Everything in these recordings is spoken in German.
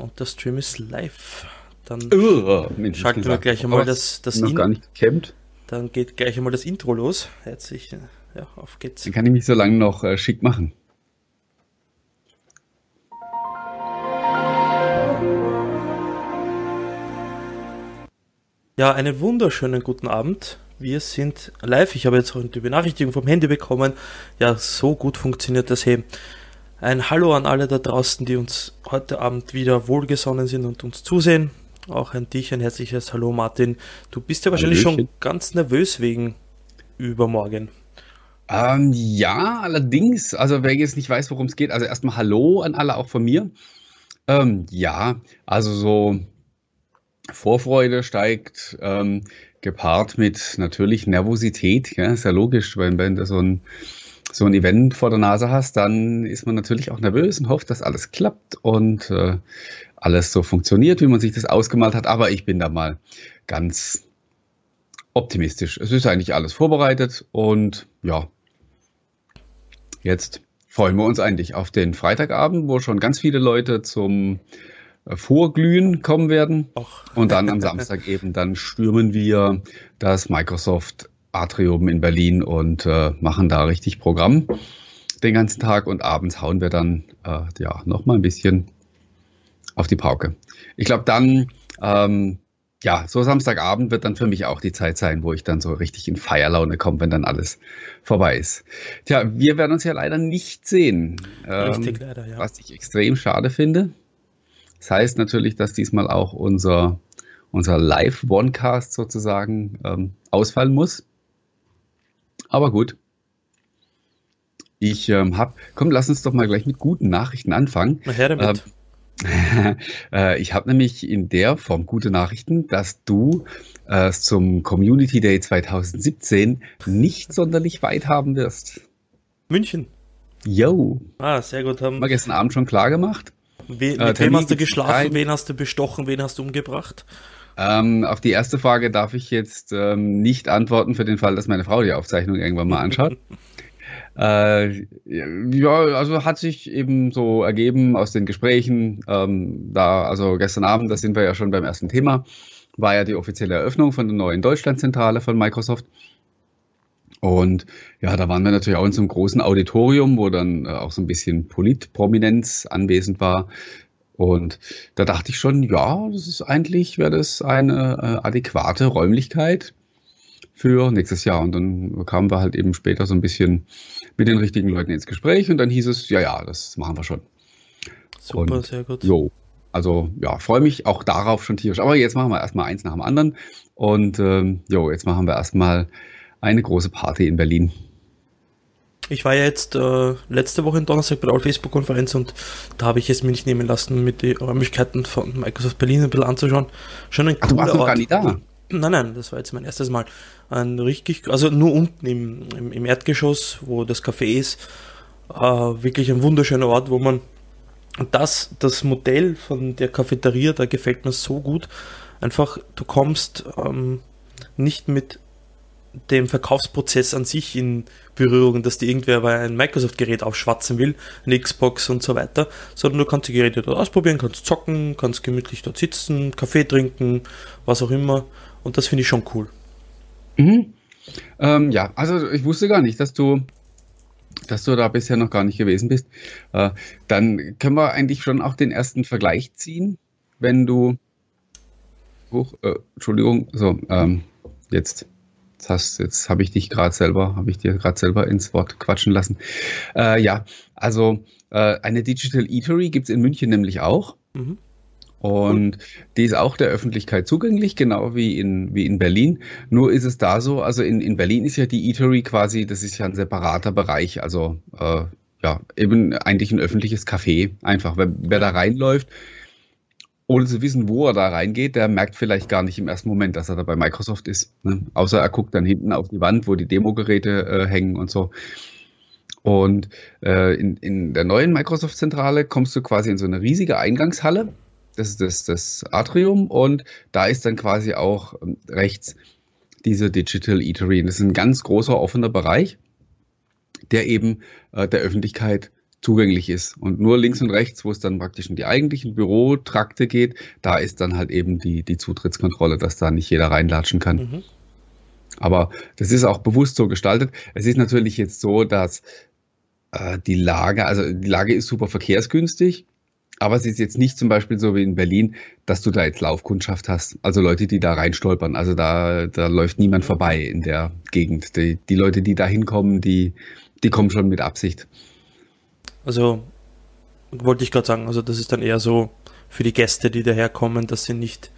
und der Stream ist live. Dann Oh, Mensch, schalten wir gesagt. gleich einmal das, das noch In- gar nicht gekämmt. Dann geht gleich einmal das Intro los. Herzlich, äh, ja, auf geht's. Dann kann ich mich so lange noch äh, schick machen. Ja, einen wunderschönen guten Abend. Wir sind live. Ich habe jetzt auch die Benachrichtigung vom Handy bekommen. Ja, so gut funktioniert das hey. Ein Hallo an alle da draußen, die uns heute Abend wieder wohlgesonnen sind und uns zusehen. Auch an dich ein herzliches Hallo, Martin. Du bist ja wahrscheinlich schon Hallöchen. ganz nervös wegen übermorgen. Ähm, ja, allerdings, also wer jetzt nicht weiß, worum es geht, also erstmal Hallo an alle auch von mir. Ähm, ja, also so Vorfreude steigt ähm, gepaart mit natürlich Nervosität. Ja, ist ja logisch, wenn, wenn du so ein, so ein Event vor der Nase hast, dann ist man natürlich auch nervös und hofft, dass alles klappt und äh, alles so funktioniert, wie man sich das ausgemalt hat. Aber ich bin da mal ganz optimistisch. Es ist eigentlich alles vorbereitet und ja, jetzt freuen wir uns eigentlich auf den Freitagabend, wo schon ganz viele Leute zum äh, Vorglühen kommen werden. Auch Und dann am Samstag eben, dann stürmen wir das Microsoft Atrium in Berlin und äh, machen da richtig Programm den ganzen Tag und abends hauen wir dann äh, ja noch mal ein bisschen auf die Pauke. Ich glaube dann, ähm, ja, so Samstagabend wird dann für mich auch die Zeit sein, wo ich dann so richtig in Feierlaune komme, wenn dann alles vorbei ist. Tja, wir werden uns ja leider nicht sehen. Ähm, richtig leider, ja. was ich extrem schade finde. Das heißt natürlich, dass diesmal auch unser, unser Live-Onecast sozusagen ähm, ausfallen muss. Aber gut. Ich ähm, habe, komm, lass uns doch mal gleich mit guten Nachrichten anfangen. Na her damit. Äh, ich habe nämlich in der Form gute Nachrichten, dass du äh, zum Community Day 2017 nicht sonderlich weit haben wirst. München. Yo, Ah, sehr gut. Haben, wir gestern Abend schon klar gemacht. we, mit äh, wem hast du geschlafen? Wen hast du bestochen? Wen hast du umgebracht? Ähm, auf die erste Frage darf ich jetzt ähm, nicht antworten für den Fall, dass meine Frau die Aufzeichnung irgendwann mal anschaut. äh, ja, also hat sich eben so ergeben aus den Gesprächen, ähm, da, also gestern Abend, da sind wir ja schon beim ersten Thema, war ja die offizielle Eröffnung von der neuen Deutschlandzentrale von Microsoft. Und ja, da waren wir natürlich auch in so einem großen Auditorium, wo dann äh, auch so ein bisschen Politprominenz anwesend war. Und da dachte ich schon, ja, das ist eigentlich, wäre das eine äh, adäquate Räumlichkeit für nächstes Jahr. Und dann kamen wir halt eben später so ein bisschen mit den richtigen Leuten ins Gespräch und dann hieß es, ja, ja, das machen wir schon. Super, Und- sehr gut. Jo. Also ja, freue mich auch darauf schon tierisch. Aber jetzt machen wir erstmal eins nach dem anderen. Und ähm, jo, jetzt machen wir erstmal eine große Party in Berlin. Ich war ja jetzt äh, letzte Woche in Donnerstag bei der Facebook-Konferenz und da habe ich es mir nicht nehmen lassen, mit die Räumlichkeiten von Microsoft Berlin ein bisschen anzuschauen. Schon ein Ach, du warst noch gar nicht da. Nein, nein, das war jetzt mein erstes Mal. Ein richtig, also nur unten im, im, im Erdgeschoss, wo das Café ist, äh, wirklich ein wunderschöner Ort, wo man das, das Modell von der Cafeteria, da gefällt mir so gut. Einfach, du kommst ähm, nicht mit dem Verkaufsprozess an sich in Berührung, dass dir irgendwer bei ein Microsoft-Gerät aufschwatzen will, eine Xbox und so weiter, sondern du kannst die Geräte dort ausprobieren, kannst zocken, kannst gemütlich dort sitzen, Kaffee trinken, was auch immer. Und das finde ich schon cool. Mhm. Ähm, ja, also ich wusste gar nicht, dass du, dass du da bisher noch gar nicht gewesen bist. Äh, dann können wir eigentlich schon auch den ersten Vergleich ziehen, wenn du. Huch, äh, Entschuldigung, so, ähm, jetzt. Jetzt, hast- jetzt habe ich dich gerade selber, habe ich dir gerade selber ins Wort quatschen lassen. Äh, ja, also äh, eine Digital Eatery gibt es in München nämlich auch. Mhm. Und die ist auch der Öffentlichkeit zugänglich, genau wie in, wie in Berlin. Nur ist es da so, also in, in Berlin ist ja die Eatery quasi, das ist ja ein separater Bereich, also äh, ja, eben eigentlich ein öffentliches Café. Einfach, wer, wer da reinläuft, ohne zu wissen, wo er da reingeht, der merkt vielleicht gar nicht im ersten Moment, dass er da bei Microsoft ist. Ne? Außer er guckt dann hinten auf die Wand, wo die Demogeräte äh, hängen und so. Und äh, in, in der neuen Microsoft-Zentrale kommst du quasi in so eine riesige Eingangshalle. Das ist das, das Atrium und da ist dann quasi auch ähm, rechts diese Digital Eatery. Das ist ein ganz großer offener Bereich, der eben äh, der Öffentlichkeit zugänglich ist. Und nur links und rechts, wo es dann praktisch in die eigentlichen Bürotrakte geht, da ist dann halt eben die, die Zutrittskontrolle, dass da nicht jeder reinlatschen kann. Mhm. Aber das ist auch bewusst so gestaltet. Es ist natürlich jetzt so, dass äh, die Lage, also die Lage ist super verkehrsgünstig. Aber es ist jetzt nicht zum Beispiel so wie in Berlin, dass du da jetzt Laufkundschaft hast. Also Leute, die da reinstolpern. Also da, da läuft niemand vorbei in der Gegend. Die, die Leute, die da hinkommen, die, die kommen schon mit Absicht. Also wollte ich gerade sagen, also das ist dann eher so für die Gäste, die daherkommen, dass sie nicht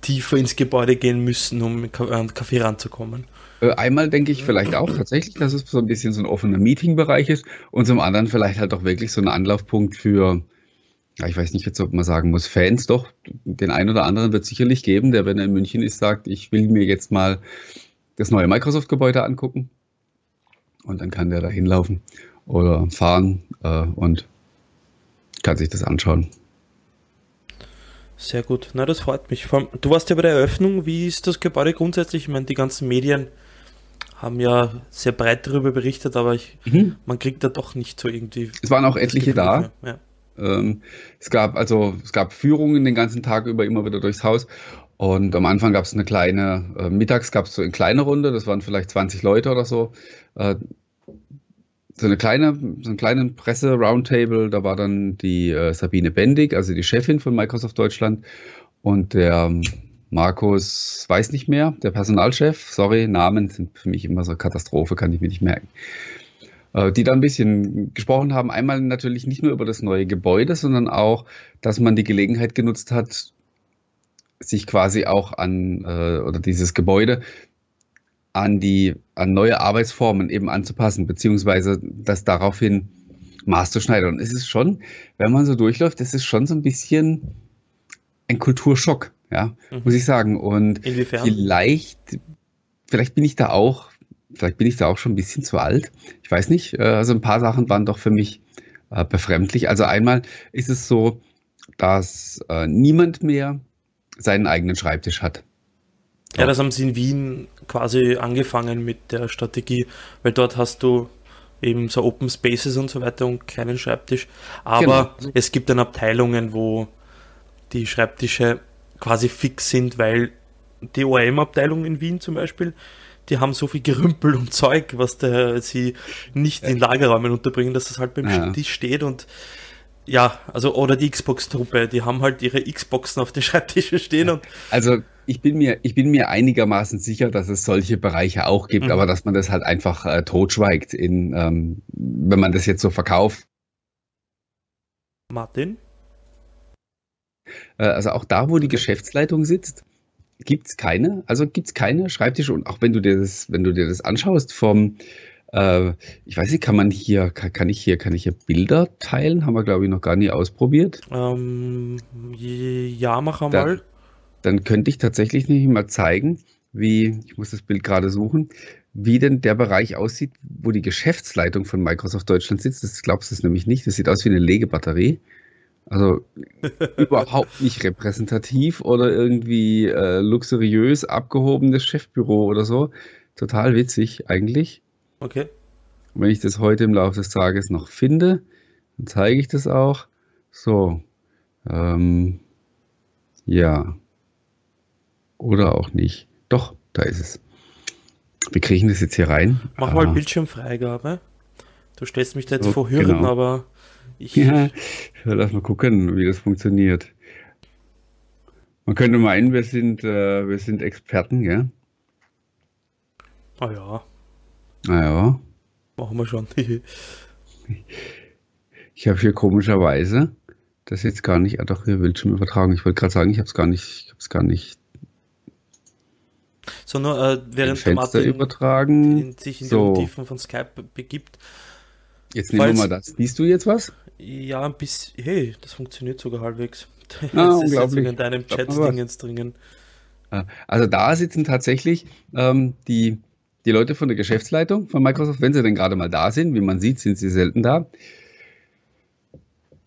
tiefer ins Gebäude gehen müssen, um an Kaffee ranzukommen. Äh, einmal denke ich vielleicht auch tatsächlich, dass es so ein bisschen so ein offener Meetingbereich ist und zum anderen vielleicht halt auch wirklich so ein Anlaufpunkt für, ich weiß nicht jetzt, ob man sagen muss, Fans doch. Den einen oder anderen wird es sicherlich geben, der, wenn er in München ist, sagt, ich will mir jetzt mal das neue Microsoft-Gebäude angucken. Und dann kann der da hinlaufen oder fahren äh, und kann sich das anschauen. Sehr gut, na das freut mich. Du warst ja bei der Eröffnung, wie ist das Gebäude grundsätzlich? Ich meine, die ganzen Medien haben ja sehr breit darüber berichtet, aber ich, mhm. man kriegt da doch nicht so irgendwie. Es waren auch etliche da. Ja. Ähm, es gab also es gab Führungen den ganzen Tag über immer wieder durchs Haus und am Anfang gab es eine kleine, äh, mittags gab es so eine kleine Runde, das waren vielleicht 20 Leute oder so. Äh, so eine kleine, so einen kleinen Presse-Roundtable. Da war dann die äh, Sabine Bendig, also die Chefin von Microsoft Deutschland, und der ähm, Markus, weiß nicht mehr, der Personalchef. Sorry, Namen sind für mich immer so eine Katastrophe, kann ich mir nicht merken. Äh, die da ein bisschen gesprochen haben. Einmal natürlich nicht nur über das neue Gebäude, sondern auch, dass man die Gelegenheit genutzt hat, sich quasi auch an äh, oder dieses Gebäude an die an neue Arbeitsformen eben anzupassen, beziehungsweise das daraufhin maßzuschneidern. Und es ist schon, wenn man so durchläuft, es ist schon so ein bisschen ein Kulturschock, ja, mhm. muss ich sagen. Und Inwiefern? vielleicht, vielleicht bin ich da auch, vielleicht bin ich da auch schon ein bisschen zu alt. Ich weiß nicht. Äh, also ein paar Sachen waren doch für mich äh, befremdlich. Also einmal ist es so, dass äh, niemand mehr seinen eigenen Schreibtisch hat. Ja, das haben sie in Wien quasi angefangen mit der Strategie, weil dort hast du eben so Open Spaces und so weiter und keinen Schreibtisch. Aber genau. es gibt dann Abteilungen, wo die Schreibtische quasi fix sind, weil die ORM-Abteilung in Wien zum Beispiel, die haben so viel Gerümpel und Zeug, was der, sie nicht in Lagerräumen unterbringen, dass das halt beim ja. Tisch steht und ja, also oder die Xbox-Truppe, die haben halt ihre Xboxen auf den Schreibtischen stehen und. Also ich bin mir, ich bin mir einigermaßen sicher, dass es solche Bereiche auch gibt, mhm. aber dass man das halt einfach äh, totschweigt, in, ähm, wenn man das jetzt so verkauft. Martin? Äh, also auch da, wo die Geschäftsleitung sitzt, gibt es keine, also gibt es keine Schreibtische und auch wenn du dir das, wenn du dir das anschaust vom äh, ich weiß nicht, kann man hier, kann, kann, ich hier, kann ich hier Bilder teilen? Haben wir, glaube ich, noch gar nie ausprobiert. Ähm, ja, mach mal. Da, dann könnte ich tatsächlich nicht mal zeigen, wie, ich muss das Bild gerade suchen, wie denn der Bereich aussieht, wo die Geschäftsleitung von Microsoft Deutschland sitzt. Das glaubst du nämlich nicht. Das sieht aus wie eine Legebatterie. Also überhaupt nicht repräsentativ oder irgendwie äh, luxuriös abgehobenes Chefbüro oder so. Total witzig eigentlich. Okay. Und wenn ich das heute im Laufe des Tages noch finde, dann zeige ich das auch. So. Ähm, ja. Oder auch nicht. Doch, da ist es. Wir kriegen das jetzt hier rein. Mach mal ah. Bildschirmfreigabe. Du stellst mich da jetzt so, vor Hürden, genau. aber ich. Ja, lass mal gucken, wie das funktioniert. Man könnte meinen, wir sind, äh, wir sind Experten, gell? Ah ja. Naja. Machen wir schon. ich habe hier komischerweise das jetzt gar nicht, ah doch, hier Bildschirm übertragen. Ich wollte gerade sagen, ich habe es gar nicht, ich habe es gar nicht. So nur äh, während Fenster Martin übertragen. In, sich in so. die Tiefen von Skype begibt. Jetzt nehmen wir mal das. Siehst du jetzt was? Ja, ein bisschen. Hey, das funktioniert sogar halbwegs. Das ah, ist unglaublich. in deinem Chat-Dingens dringen. Ah, also da sitzen tatsächlich ähm, die die Leute von der Geschäftsleitung von Microsoft, wenn sie denn gerade mal da sind, wie man sieht, sind sie selten da.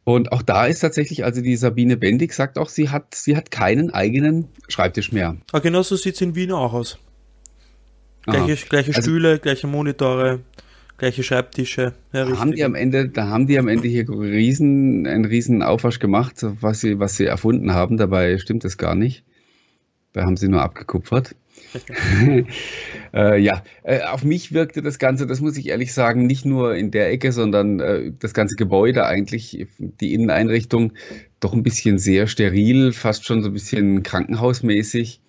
Und auch da ist tatsächlich, also die Sabine Bendig sagt auch, sie hat, sie hat keinen eigenen Schreibtisch mehr. Ah, genau so sieht es in Wien auch aus. Gleiche, gleiche also, Stühle, gleiche Monitore, gleiche Schreibtische. Ja, da haben die am Ende, da haben die am Ende hier riesen, einen riesen Aufwasch gemacht, was sie, was sie erfunden haben. Dabei stimmt es gar nicht. Da haben sie nur abgekupfert. äh, ja, äh, auf mich wirkte das Ganze, das muss ich ehrlich sagen, nicht nur in der Ecke, sondern äh, das ganze Gebäude eigentlich, die Inneneinrichtung, doch ein bisschen sehr steril, fast schon so ein bisschen krankenhausmäßig,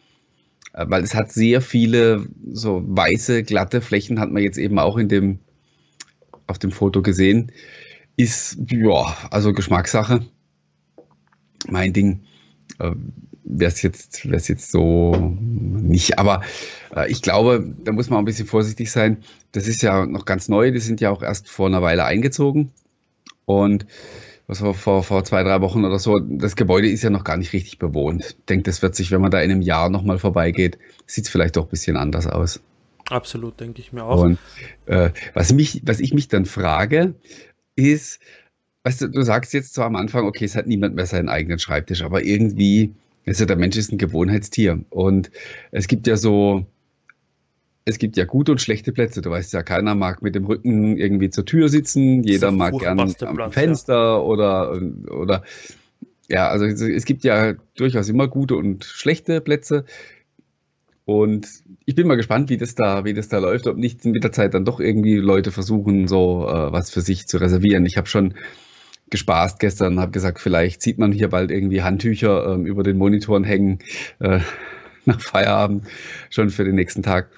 äh, weil es hat sehr viele so weiße, glatte Flächen, hat man jetzt eben auch in dem, auf dem Foto gesehen. Ist, ja, also Geschmackssache. Mein Ding. Wäre es jetzt, wär's jetzt so nicht. Aber äh, ich glaube, da muss man auch ein bisschen vorsichtig sein. Das ist ja noch ganz neu. Die sind ja auch erst vor einer Weile eingezogen. Und was war vor, vor zwei, drei Wochen oder so, das Gebäude ist ja noch gar nicht richtig bewohnt. Ich denke, das wird sich, wenn man da in einem Jahr nochmal vorbeigeht, sieht es vielleicht doch ein bisschen anders aus. Absolut, denke ich mir auch. Und äh, was, mich, was ich mich dann frage, ist, weißt du, du sagst jetzt zwar am Anfang, okay, es hat niemand mehr seinen eigenen Schreibtisch, aber irgendwie also der Mensch ist ein Gewohnheitstier. Und es gibt ja so, es gibt ja gute und schlechte Plätze. Du weißt ja, keiner mag mit dem Rücken irgendwie zur Tür sitzen. Jeder mag gern am Platz, Fenster ja. oder, oder, ja, also es gibt ja durchaus immer gute und schlechte Plätze. Und ich bin mal gespannt, wie das da, wie das da läuft, ob nicht mit der Zeit dann doch irgendwie Leute versuchen, so äh, was für sich zu reservieren. Ich habe schon gespaßt gestern, habe gesagt, vielleicht sieht man hier bald irgendwie Handtücher ähm, über den Monitoren hängen äh, nach Feierabend schon für den nächsten Tag.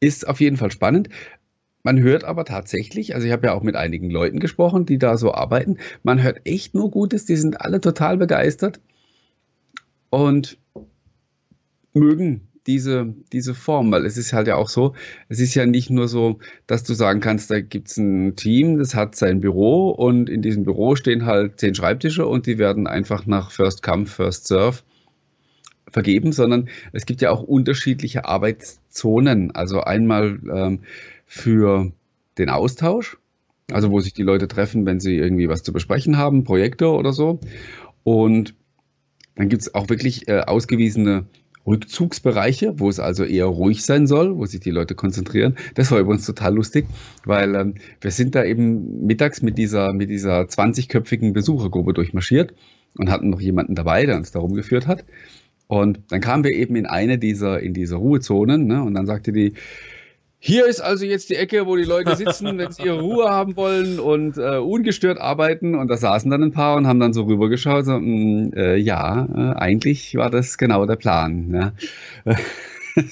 Ist auf jeden Fall spannend. Man hört aber tatsächlich, also ich habe ja auch mit einigen Leuten gesprochen, die da so arbeiten, man hört echt nur Gutes, die sind alle total begeistert und mögen diese, diese Form, weil es ist halt ja auch so, es ist ja nicht nur so, dass du sagen kannst, da gibt es ein Team, das hat sein Büro und in diesem Büro stehen halt zehn Schreibtische und die werden einfach nach First Come, First Serve vergeben, sondern es gibt ja auch unterschiedliche Arbeitszonen. Also einmal ähm, für den Austausch, also wo sich die Leute treffen, wenn sie irgendwie was zu besprechen haben, Projekte oder so. Und dann gibt es auch wirklich äh, ausgewiesene Rückzugsbereiche, wo es also eher ruhig sein soll, wo sich die Leute konzentrieren. Das war übrigens total lustig, weil ähm, wir sind da eben mittags mit dieser, mit dieser 20-köpfigen Besuchergruppe durchmarschiert und hatten noch jemanden dabei, der uns da rumgeführt hat. Und dann kamen wir eben in eine dieser, in diese Ruhezonen, ne, und dann sagte die, hier ist also jetzt die Ecke, wo die Leute sitzen, wenn sie ihre Ruhe haben wollen und äh, ungestört arbeiten. Und da saßen dann ein paar und haben dann so rübergeschaut. So, mh, mm, äh, ja, äh, eigentlich war das genau der Plan. Ja.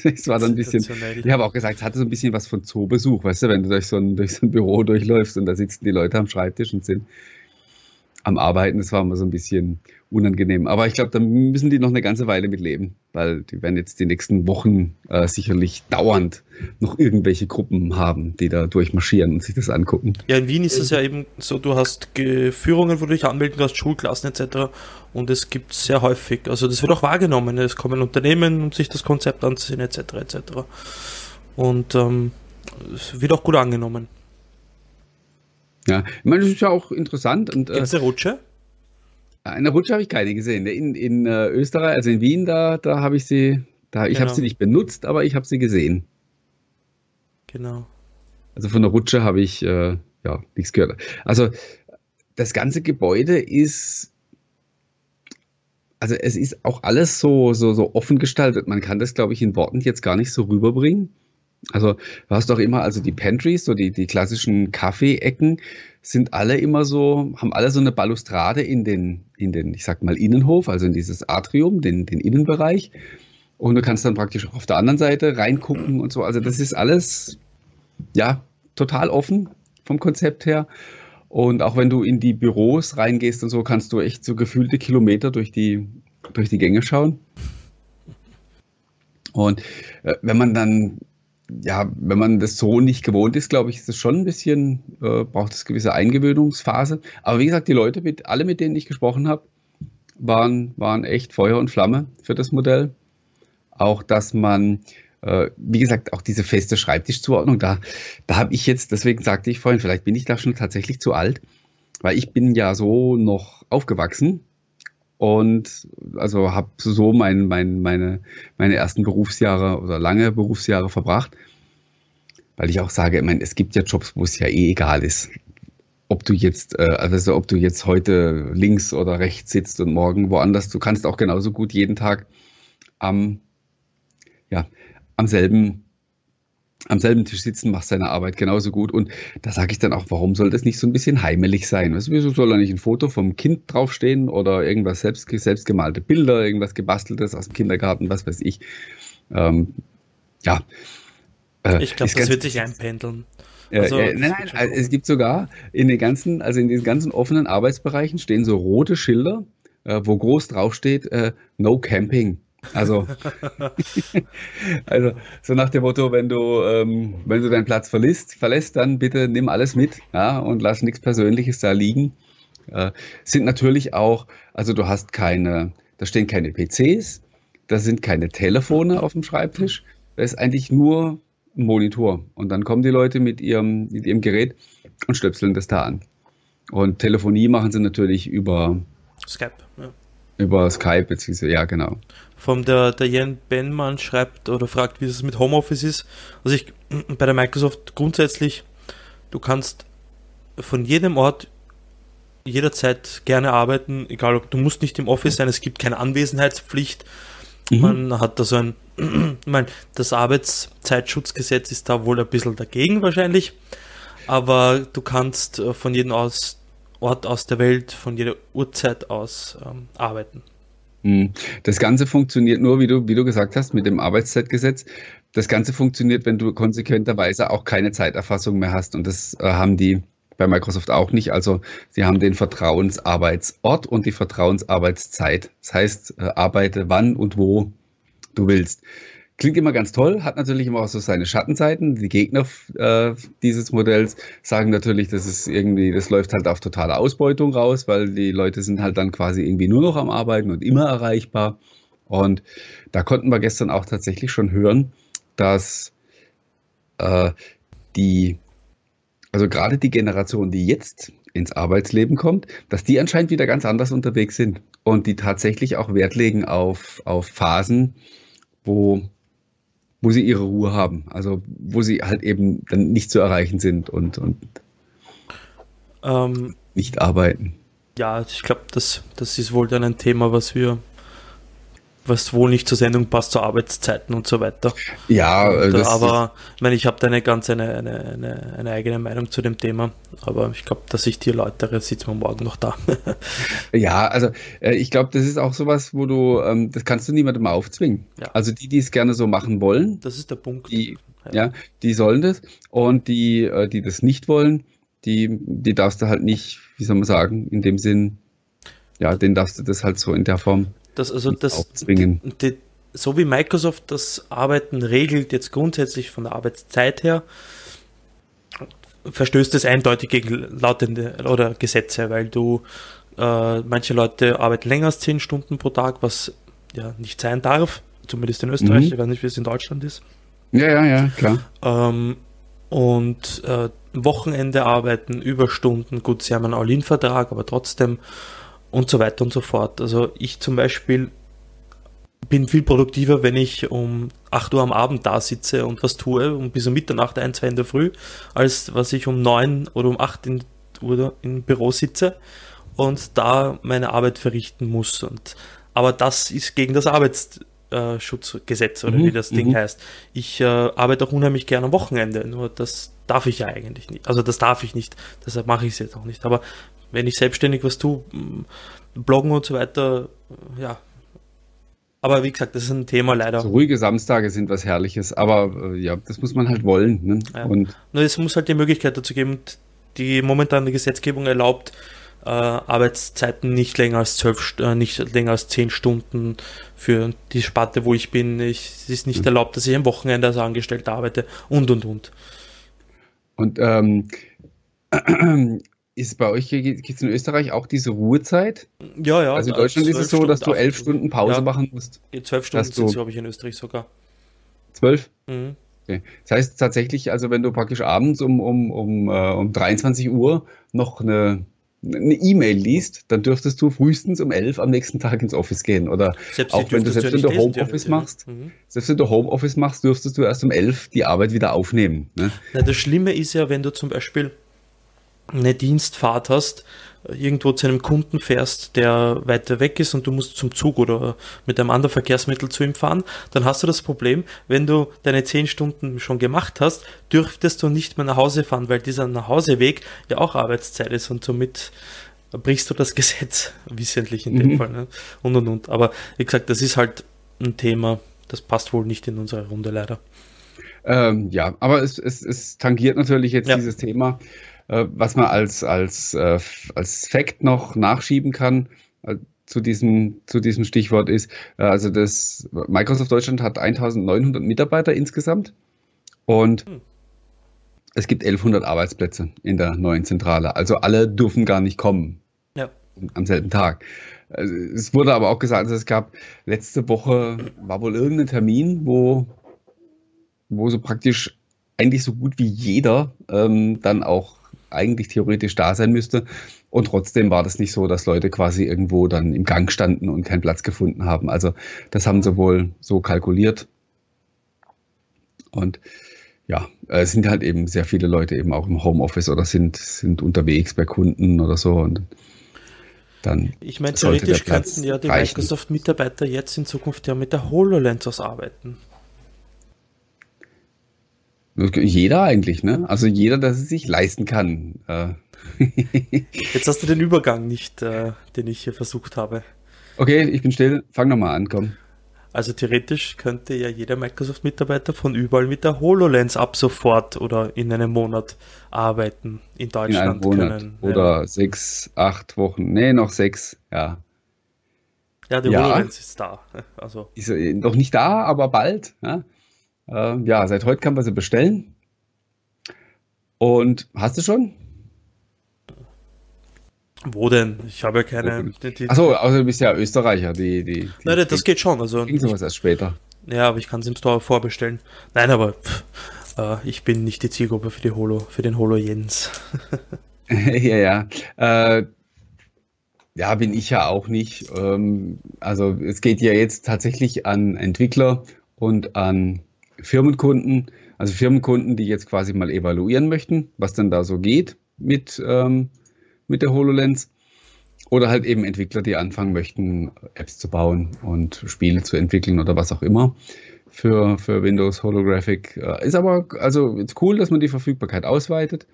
es war dann ein bisschen, ich habe auch gesagt, es hatte so ein bisschen was von Zoobesuch, weißt du, wenn du durch so ein, durch so ein Büro durchläufst und da sitzen die Leute am Schreibtisch und sind am Arbeiten. Das war immer so ein bisschen unangenehm. Aber ich glaube, da müssen die noch eine ganze Weile mit leben, weil die werden jetzt die nächsten Wochen äh, sicherlich dauernd noch irgendwelche Gruppen haben, die da durchmarschieren und sich das angucken. Ja, in Wien ist es ja eben so, du hast Führungen, wo du dich anmelden kannst, Schulklassen etc. Und es gibt sehr häufig, also das wird auch wahrgenommen. Es kommen Unternehmen, um sich das Konzept anzusehen etc. etc. Und ähm, es wird auch gut angenommen. Ja, ich meine, das ist ja auch interessant. Gibt es eine Rutsche? Eine Rutsche habe ich keine gesehen. In, in äh, Österreich, also in Wien, da, da habe ich sie, da, ich genau. habe sie nicht benutzt, aber ich habe sie gesehen. Genau. Also von der Rutsche habe ich äh, ja nichts gehört. Also das ganze Gebäude ist, also es ist auch alles so, so, so offen gestaltet. Man kann das, glaube ich, in Worten jetzt gar nicht so rüberbringen. Also du hast doch immer, also die Pantries, so die, die klassischen Kaffeeecken, sind alle immer so, haben alle so eine Balustrade in den, in den, ich sag mal, Innenhof, also in dieses Atrium, den, den Innenbereich. Und du kannst dann praktisch auf der anderen Seite reingucken und so. Also das ist alles, ja, total offen vom Konzept her. Und auch wenn du in die Büros reingehst und so, kannst du echt so gefühlte Kilometer durch die, durch die Gänge schauen. Und äh, wenn man dann ja, wenn man das so nicht gewohnt ist, glaube ich, ist es schon ein bisschen, äh, braucht es gewisse Eingewöhnungsphase. Aber wie gesagt, die Leute, mit, alle, mit denen ich gesprochen habe, waren, waren echt Feuer und Flamme für das Modell. Auch, dass man, äh, wie gesagt, auch diese feste Schreibtischzuordnung, da, da habe ich jetzt, deswegen sagte ich vorhin, vielleicht bin ich da schon tatsächlich zu alt, weil ich bin ja so noch aufgewachsen und also habe so mein, mein, meine, meine ersten Berufsjahre oder lange Berufsjahre verbracht. weil ich auch sage, ich meine, es gibt ja Jobs, wo es ja eh egal ist, ob du jetzt, äh, also ob du jetzt heute links oder rechts sitzt und morgen woanders, du kannst auch genauso gut jeden Tag am, ja, am selben am selben Tisch sitzen, machst seine Arbeit genauso gut. Und da sage ich dann auch, warum soll das nicht so ein bisschen heimelig sein? Weißt du, wieso soll da nicht ein Foto vom Kind draufstehen oder irgendwas selbst, selbstgemalte Bilder, irgendwas gebasteltes aus dem Kindergarten, was weiß ich. Ähm, ja. Äh, ich glaube, das wird sich einpendeln. Also, äh, nein, nein, also es gibt sogar in den ganzen, also in diesen ganzen offenen Arbeitsbereichen stehen so rote Schilder, äh, wo groß draufsteht, äh, No Camping. Also, also so nach dem Motto, wenn du, ähm, wenn du deinen Platz verlässt, verlässt, dann bitte nimm alles mit ja, und lass nichts Persönliches da liegen. Äh, sind natürlich auch, also du hast keine, da stehen keine PCs, da sind keine Telefone auf dem Schreibtisch, da ist eigentlich nur ein Monitor. Und dann kommen die Leute mit ihrem, mit ihrem Gerät und stöpseln das da an. Und Telefonie machen sie natürlich über Skype. Ja. Über Skype, beziehungsweise, ja, genau. Vom der, der Jan Benmann schreibt oder fragt, wie es mit Homeoffice ist. Also ich, bei der Microsoft grundsätzlich, du kannst von jedem Ort jederzeit gerne arbeiten, egal ob du musst nicht im Office sein, es gibt keine Anwesenheitspflicht. Mhm. Man hat da so ein, ich meine, das Arbeitszeitschutzgesetz ist da wohl ein bisschen dagegen wahrscheinlich, aber du kannst äh, von jedem aus Ort aus der Welt, von jeder Uhrzeit aus ähm, arbeiten. Hm. Das Ganze funktioniert nur, wie du, wie du gesagt hast, mit dem Arbeitszeitgesetz. Das Ganze funktioniert, wenn du konsequenterweise auch keine Zeiterfassung mehr hast. Und das äh, haben die bei Microsoft auch nicht. Also sie haben den Vertrauensarbeitsort und die Vertrauensarbeitszeit. Das heißt, äh, arbeite wann und wo du willst. Klingt immer ganz toll, hat natürlich immer auch so seine Schattenseiten. Die Gegner äh, dieses Modells sagen natürlich, dass es irgendwie, das läuft halt auf totale Ausbeutung raus, weil die Leute sind halt dann quasi irgendwie nur noch am Arbeiten und immer erreichbar. Und da konnten wir gestern auch tatsächlich schon hören, dass äh, die, also gerade die Generation, die jetzt ins Arbeitsleben kommt, dass die anscheinend wieder ganz anders unterwegs sind und die tatsächlich auch Wert legen auf, auf Phasen, wo wo sie ihre Ruhe haben. Also wo sie halt eben dann nicht zu erreichen sind und, und ähm, nicht arbeiten. Ja, ich glaube, das, das ist wohl dann ein Thema, was wir was wohl nicht zur Sendung passt, zu Arbeitszeiten und so weiter. Ja, und, das, aber ich meine, ich habe da eine ganz eine, eine, eine, eine, eigene Meinung zu dem Thema, aber ich glaube, dass ich die erläutere, sitzt man morgen noch da. ja, also äh, ich glaube, das ist auch sowas, wo du, ähm, das kannst du niemandem aufzwingen. Ja. Also die, die es gerne so machen wollen. Das ist der Punkt. Die, ja. ja die sollen das und die, äh, die das nicht wollen, die, die darfst du halt nicht, wie soll man sagen, in dem Sinn, ja, den darfst du das halt so in der Form das, also das, die, die, so wie Microsoft das Arbeiten regelt, jetzt grundsätzlich von der Arbeitszeit her, verstößt es eindeutig gegen lautende oder Gesetze, weil du äh, manche Leute arbeiten länger als 10 Stunden pro Tag, was ja nicht sein darf, zumindest in Österreich, mhm. ich weiß nicht, wie es in Deutschland ist. Ja, ja, ja, klar. Ähm, und äh, Wochenende arbeiten, Überstunden, gut, sie haben einen All-In-Vertrag, aber trotzdem und so weiter und so fort. Also ich zum Beispiel bin viel produktiver, wenn ich um 8 Uhr am Abend da sitze und was tue und bis um Mitternacht, ein, zwei in der Früh, als was ich um 9 oder um 8 in, Uhr im Büro sitze und da meine Arbeit verrichten muss. Und, aber das ist gegen das Arbeitsschutzgesetz oder mhm, wie das Ding mhm. heißt. Ich äh, arbeite auch unheimlich gerne am Wochenende, nur das darf ich ja eigentlich nicht. Also das darf ich nicht, deshalb mache ich es jetzt auch nicht. Aber wenn ich selbstständig was tue, bloggen und so weiter, ja. Aber wie gesagt, das ist ein Thema leider. So ruhige Samstage sind was Herrliches, aber äh, ja, das muss man halt wollen. Ne? Ja. Und Nur es muss halt die Möglichkeit dazu geben, die momentane Gesetzgebung erlaubt, äh, Arbeitszeiten nicht länger als zwölf, äh, nicht länger als zehn Stunden für die Sparte, wo ich bin. Ich, es ist nicht mhm. erlaubt, dass ich am Wochenende als Angestellter arbeite und und und. Und ähm, ist bei euch, gibt es in Österreich auch diese Ruhezeit? Ja, ja. Also in Deutschland ist es so, dass du elf Stunden Pause ja, machen musst. Zwölf Stunden sind es, glaube ich, in Österreich sogar. Zwölf? Mhm. Okay. Das heißt tatsächlich, also wenn du praktisch abends um, um, um, uh, um 23 Uhr noch eine, eine E-Mail liest, dann dürftest du frühestens um elf am nächsten Tag ins Office gehen. Oder selbst auch wenn du selbst wenn du Homeoffice machst, mhm. selbst wenn du Homeoffice machst, dürftest du erst um elf die Arbeit wieder aufnehmen. Ne? Na, das Schlimme ist ja, wenn du zum Beispiel eine Dienstfahrt hast, irgendwo zu einem Kunden fährst, der weiter weg ist und du musst zum Zug oder mit einem anderen Verkehrsmittel zu ihm fahren, dann hast du das Problem, wenn du deine zehn Stunden schon gemacht hast, dürftest du nicht mehr nach Hause fahren, weil dieser Nachhauseweg ja auch Arbeitszeit ist und somit brichst du das Gesetz wissentlich in dem mhm. Fall. Ne? Und und und. Aber wie gesagt, das ist halt ein Thema, das passt wohl nicht in unsere Runde leider. Ähm, ja, aber es, es, es tangiert natürlich jetzt ja. dieses Thema. Äh, was man als, als, äh, als Fact noch nachschieben kann äh, zu diesem, zu diesem Stichwort ist, also das Microsoft Deutschland hat 1900 Mitarbeiter insgesamt und hm. es gibt 1100 Arbeitsplätze in der neuen Zentrale. Also alle dürfen gar nicht kommen ja. am selben Tag. Es wurde aber auch gesagt, also es gab letzte Woche war wohl irgendein Termin, wo, wo so praktisch eigentlich so gut wie jeder ähm, dann auch eigentlich theoretisch da sein müsste. Und trotzdem war das nicht so, dass Leute quasi irgendwo dann im Gang standen und keinen Platz gefunden haben. Also das haben sie wohl so kalkuliert. Und ja, es sind halt eben sehr viele Leute eben auch im Homeoffice oder sind, sind unterwegs bei Kunden oder so. Und dann ich meine, theoretisch könnten ja die Microsoft-Mitarbeiter jetzt in Zukunft ja mit der HoloLens ausarbeiten. Jeder eigentlich, ne? Also jeder, der es sich leisten kann. Äh. Jetzt hast du den Übergang nicht, äh, den ich hier versucht habe. Okay, ich bin still. Fang nochmal an, komm. Also theoretisch könnte ja jeder Microsoft-Mitarbeiter von überall mit der HoloLens ab sofort oder in einem Monat arbeiten in Deutschland. In einem Monat können. Oder ja. sechs, acht Wochen. Nee, noch sechs, ja. Ja, die ja. HoloLens ist da. Also. Ist noch nicht da, aber bald. Ja? Äh, ja, seit heute kann man sie bestellen. Und hast du schon? Wo denn? Ich habe ja keine. Achso, also du bist ja Österreicher. Die, die, die Nein, das geht schon. Also, ging sowas erst später. Ja, aber ich kann es im Store vorbestellen. Nein, aber pff, äh, ich bin nicht die Zielgruppe für, die Holo, für den Holo Jens. ja, ja. Äh, ja, bin ich ja auch nicht. Ähm, also es geht ja jetzt tatsächlich an Entwickler und an Firmenkunden, also Firmenkunden, die jetzt quasi mal evaluieren möchten, was denn da so geht mit, ähm, mit der HoloLens. Oder halt eben Entwickler, die anfangen möchten, Apps zu bauen und Spiele zu entwickeln oder was auch immer für, für Windows Holographic. Äh, ist aber also cool, dass man die Verfügbarkeit ausweitet.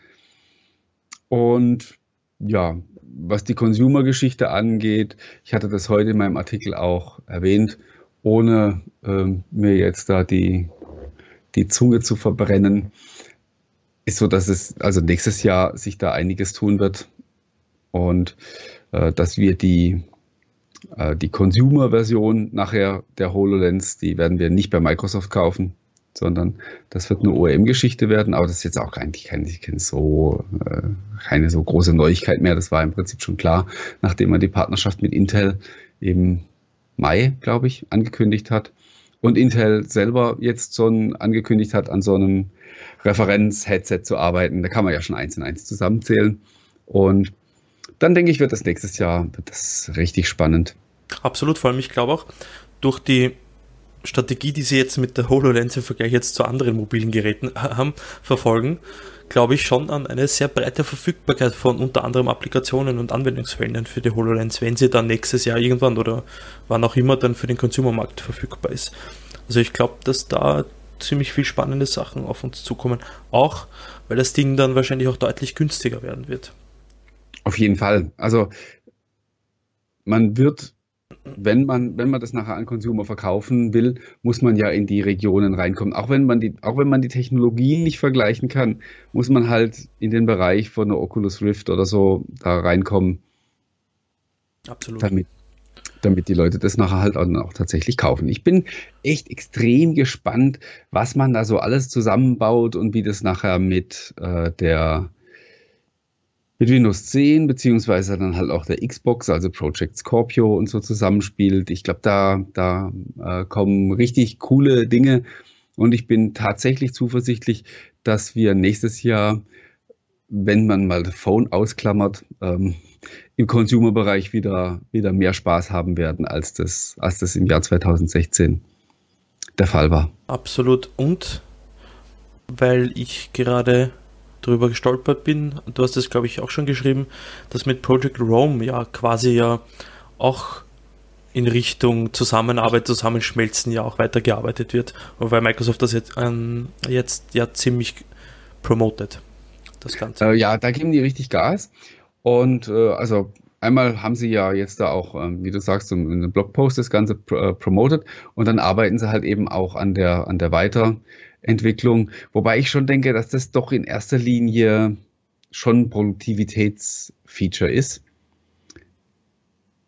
Und ja, was die Consumer-Geschichte angeht, ich hatte das heute in meinem Artikel auch erwähnt, ohne ähm, mir jetzt da die die Zunge zu verbrennen, ist so, dass es also nächstes Jahr sich da einiges tun wird und äh, dass wir die, äh, die Consumer-Version nachher der HoloLens, die werden wir nicht bei Microsoft kaufen, sondern das wird eine OEM-Geschichte werden, aber das ist jetzt auch eigentlich keine, keine, so, äh, keine so große Neuigkeit mehr. Das war im Prinzip schon klar, nachdem man die Partnerschaft mit Intel im Mai, glaube ich, angekündigt hat und Intel selber jetzt ein, angekündigt hat, an so einem Referenz-Headset zu arbeiten. Da kann man ja schon eins in eins zusammenzählen. Und dann denke ich, wird das nächstes Jahr wird das richtig spannend. Absolut, vor allem ich glaube auch, durch die Strategie, die sie jetzt mit der HoloLens im Vergleich jetzt zu anderen mobilen Geräten haben, verfolgen, glaube ich schon an eine sehr breite Verfügbarkeit von unter anderem Applikationen und Anwendungsfällen für die HoloLens, wenn sie dann nächstes Jahr irgendwann oder wann auch immer dann für den Consumermarkt verfügbar ist. Also ich glaube, dass da ziemlich viel spannende Sachen auf uns zukommen, auch weil das Ding dann wahrscheinlich auch deutlich günstiger werden wird. Auf jeden Fall. Also man wird wenn man, wenn man das nachher an Consumer verkaufen will, muss man ja in die Regionen reinkommen. Auch wenn man die, auch wenn man die Technologien nicht vergleichen kann, muss man halt in den Bereich von der Oculus Rift oder so da reinkommen. Absolut. Damit, damit die Leute das nachher halt auch, auch tatsächlich kaufen. Ich bin echt extrem gespannt, was man da so alles zusammenbaut und wie das nachher mit äh, der mit Windows 10 beziehungsweise dann halt auch der Xbox, also Project Scorpio und so zusammenspielt. Ich glaube, da, da äh, kommen richtig coole Dinge und ich bin tatsächlich zuversichtlich, dass wir nächstes Jahr, wenn man mal Phone ausklammert, ähm, im Consumer-Bereich wieder, wieder mehr Spaß haben werden, als das, als das im Jahr 2016 der Fall war. Absolut. Und weil ich gerade drüber gestolpert bin, du hast es glaube ich auch schon geschrieben, dass mit Project Rome ja quasi ja auch in Richtung Zusammenarbeit, Zusammenschmelzen ja auch weitergearbeitet wird, weil Microsoft das jetzt, ähm, jetzt ja ziemlich promotet, das Ganze. Äh, ja, da geben die richtig Gas. Und äh, also einmal haben sie ja jetzt da auch, ähm, wie du sagst, in einem Blogpost das Ganze äh, promoted und dann arbeiten sie halt eben auch an der, an der Weiterentwicklung, wobei ich schon denke, dass das doch in erster Linie schon ein Produktivitätsfeature ist.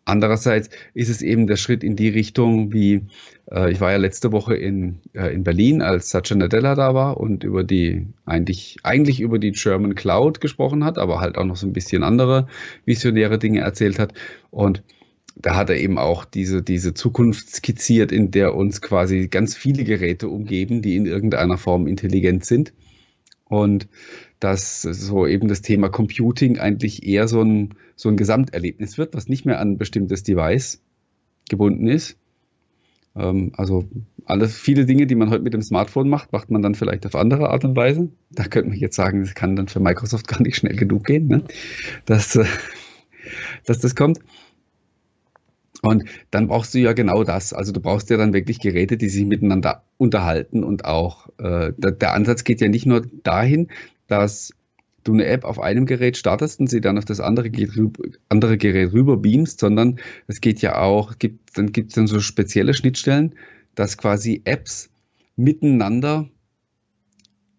Andererseits ist es eben der Schritt in die Richtung, wie äh, ich war ja letzte Woche in, äh, in Berlin, als Satya Nadella da war und über die eigentlich, eigentlich über die German Cloud gesprochen hat, aber halt auch noch so ein bisschen andere visionäre Dinge erzählt hat. Und da hat er eben auch diese, diese Zukunft skizziert, in der uns quasi ganz viele Geräte umgeben, die in irgendeiner Form intelligent sind. Und dass so eben das Thema Computing eigentlich eher so ein, so ein Gesamterlebnis wird, was nicht mehr an ein bestimmtes Device gebunden ist. Ähm, also alle viele Dinge, die man heute mit dem Smartphone macht, macht man dann vielleicht auf andere Art und Weise. Da könnte man jetzt sagen, das kann dann für Microsoft gar nicht schnell genug gehen, ne? dass, äh, dass das kommt. Und dann brauchst du ja genau das. Also du brauchst ja dann wirklich Geräte, die sich miteinander unterhalten und auch äh, der, Ansatz geht ja nicht nur dahin, dass du eine App auf einem Gerät startest und sie dann auf das andere, andere Gerät rüber beamst, sondern es geht ja auch, gibt, dann gibt es dann so spezielle Schnittstellen, dass quasi Apps miteinander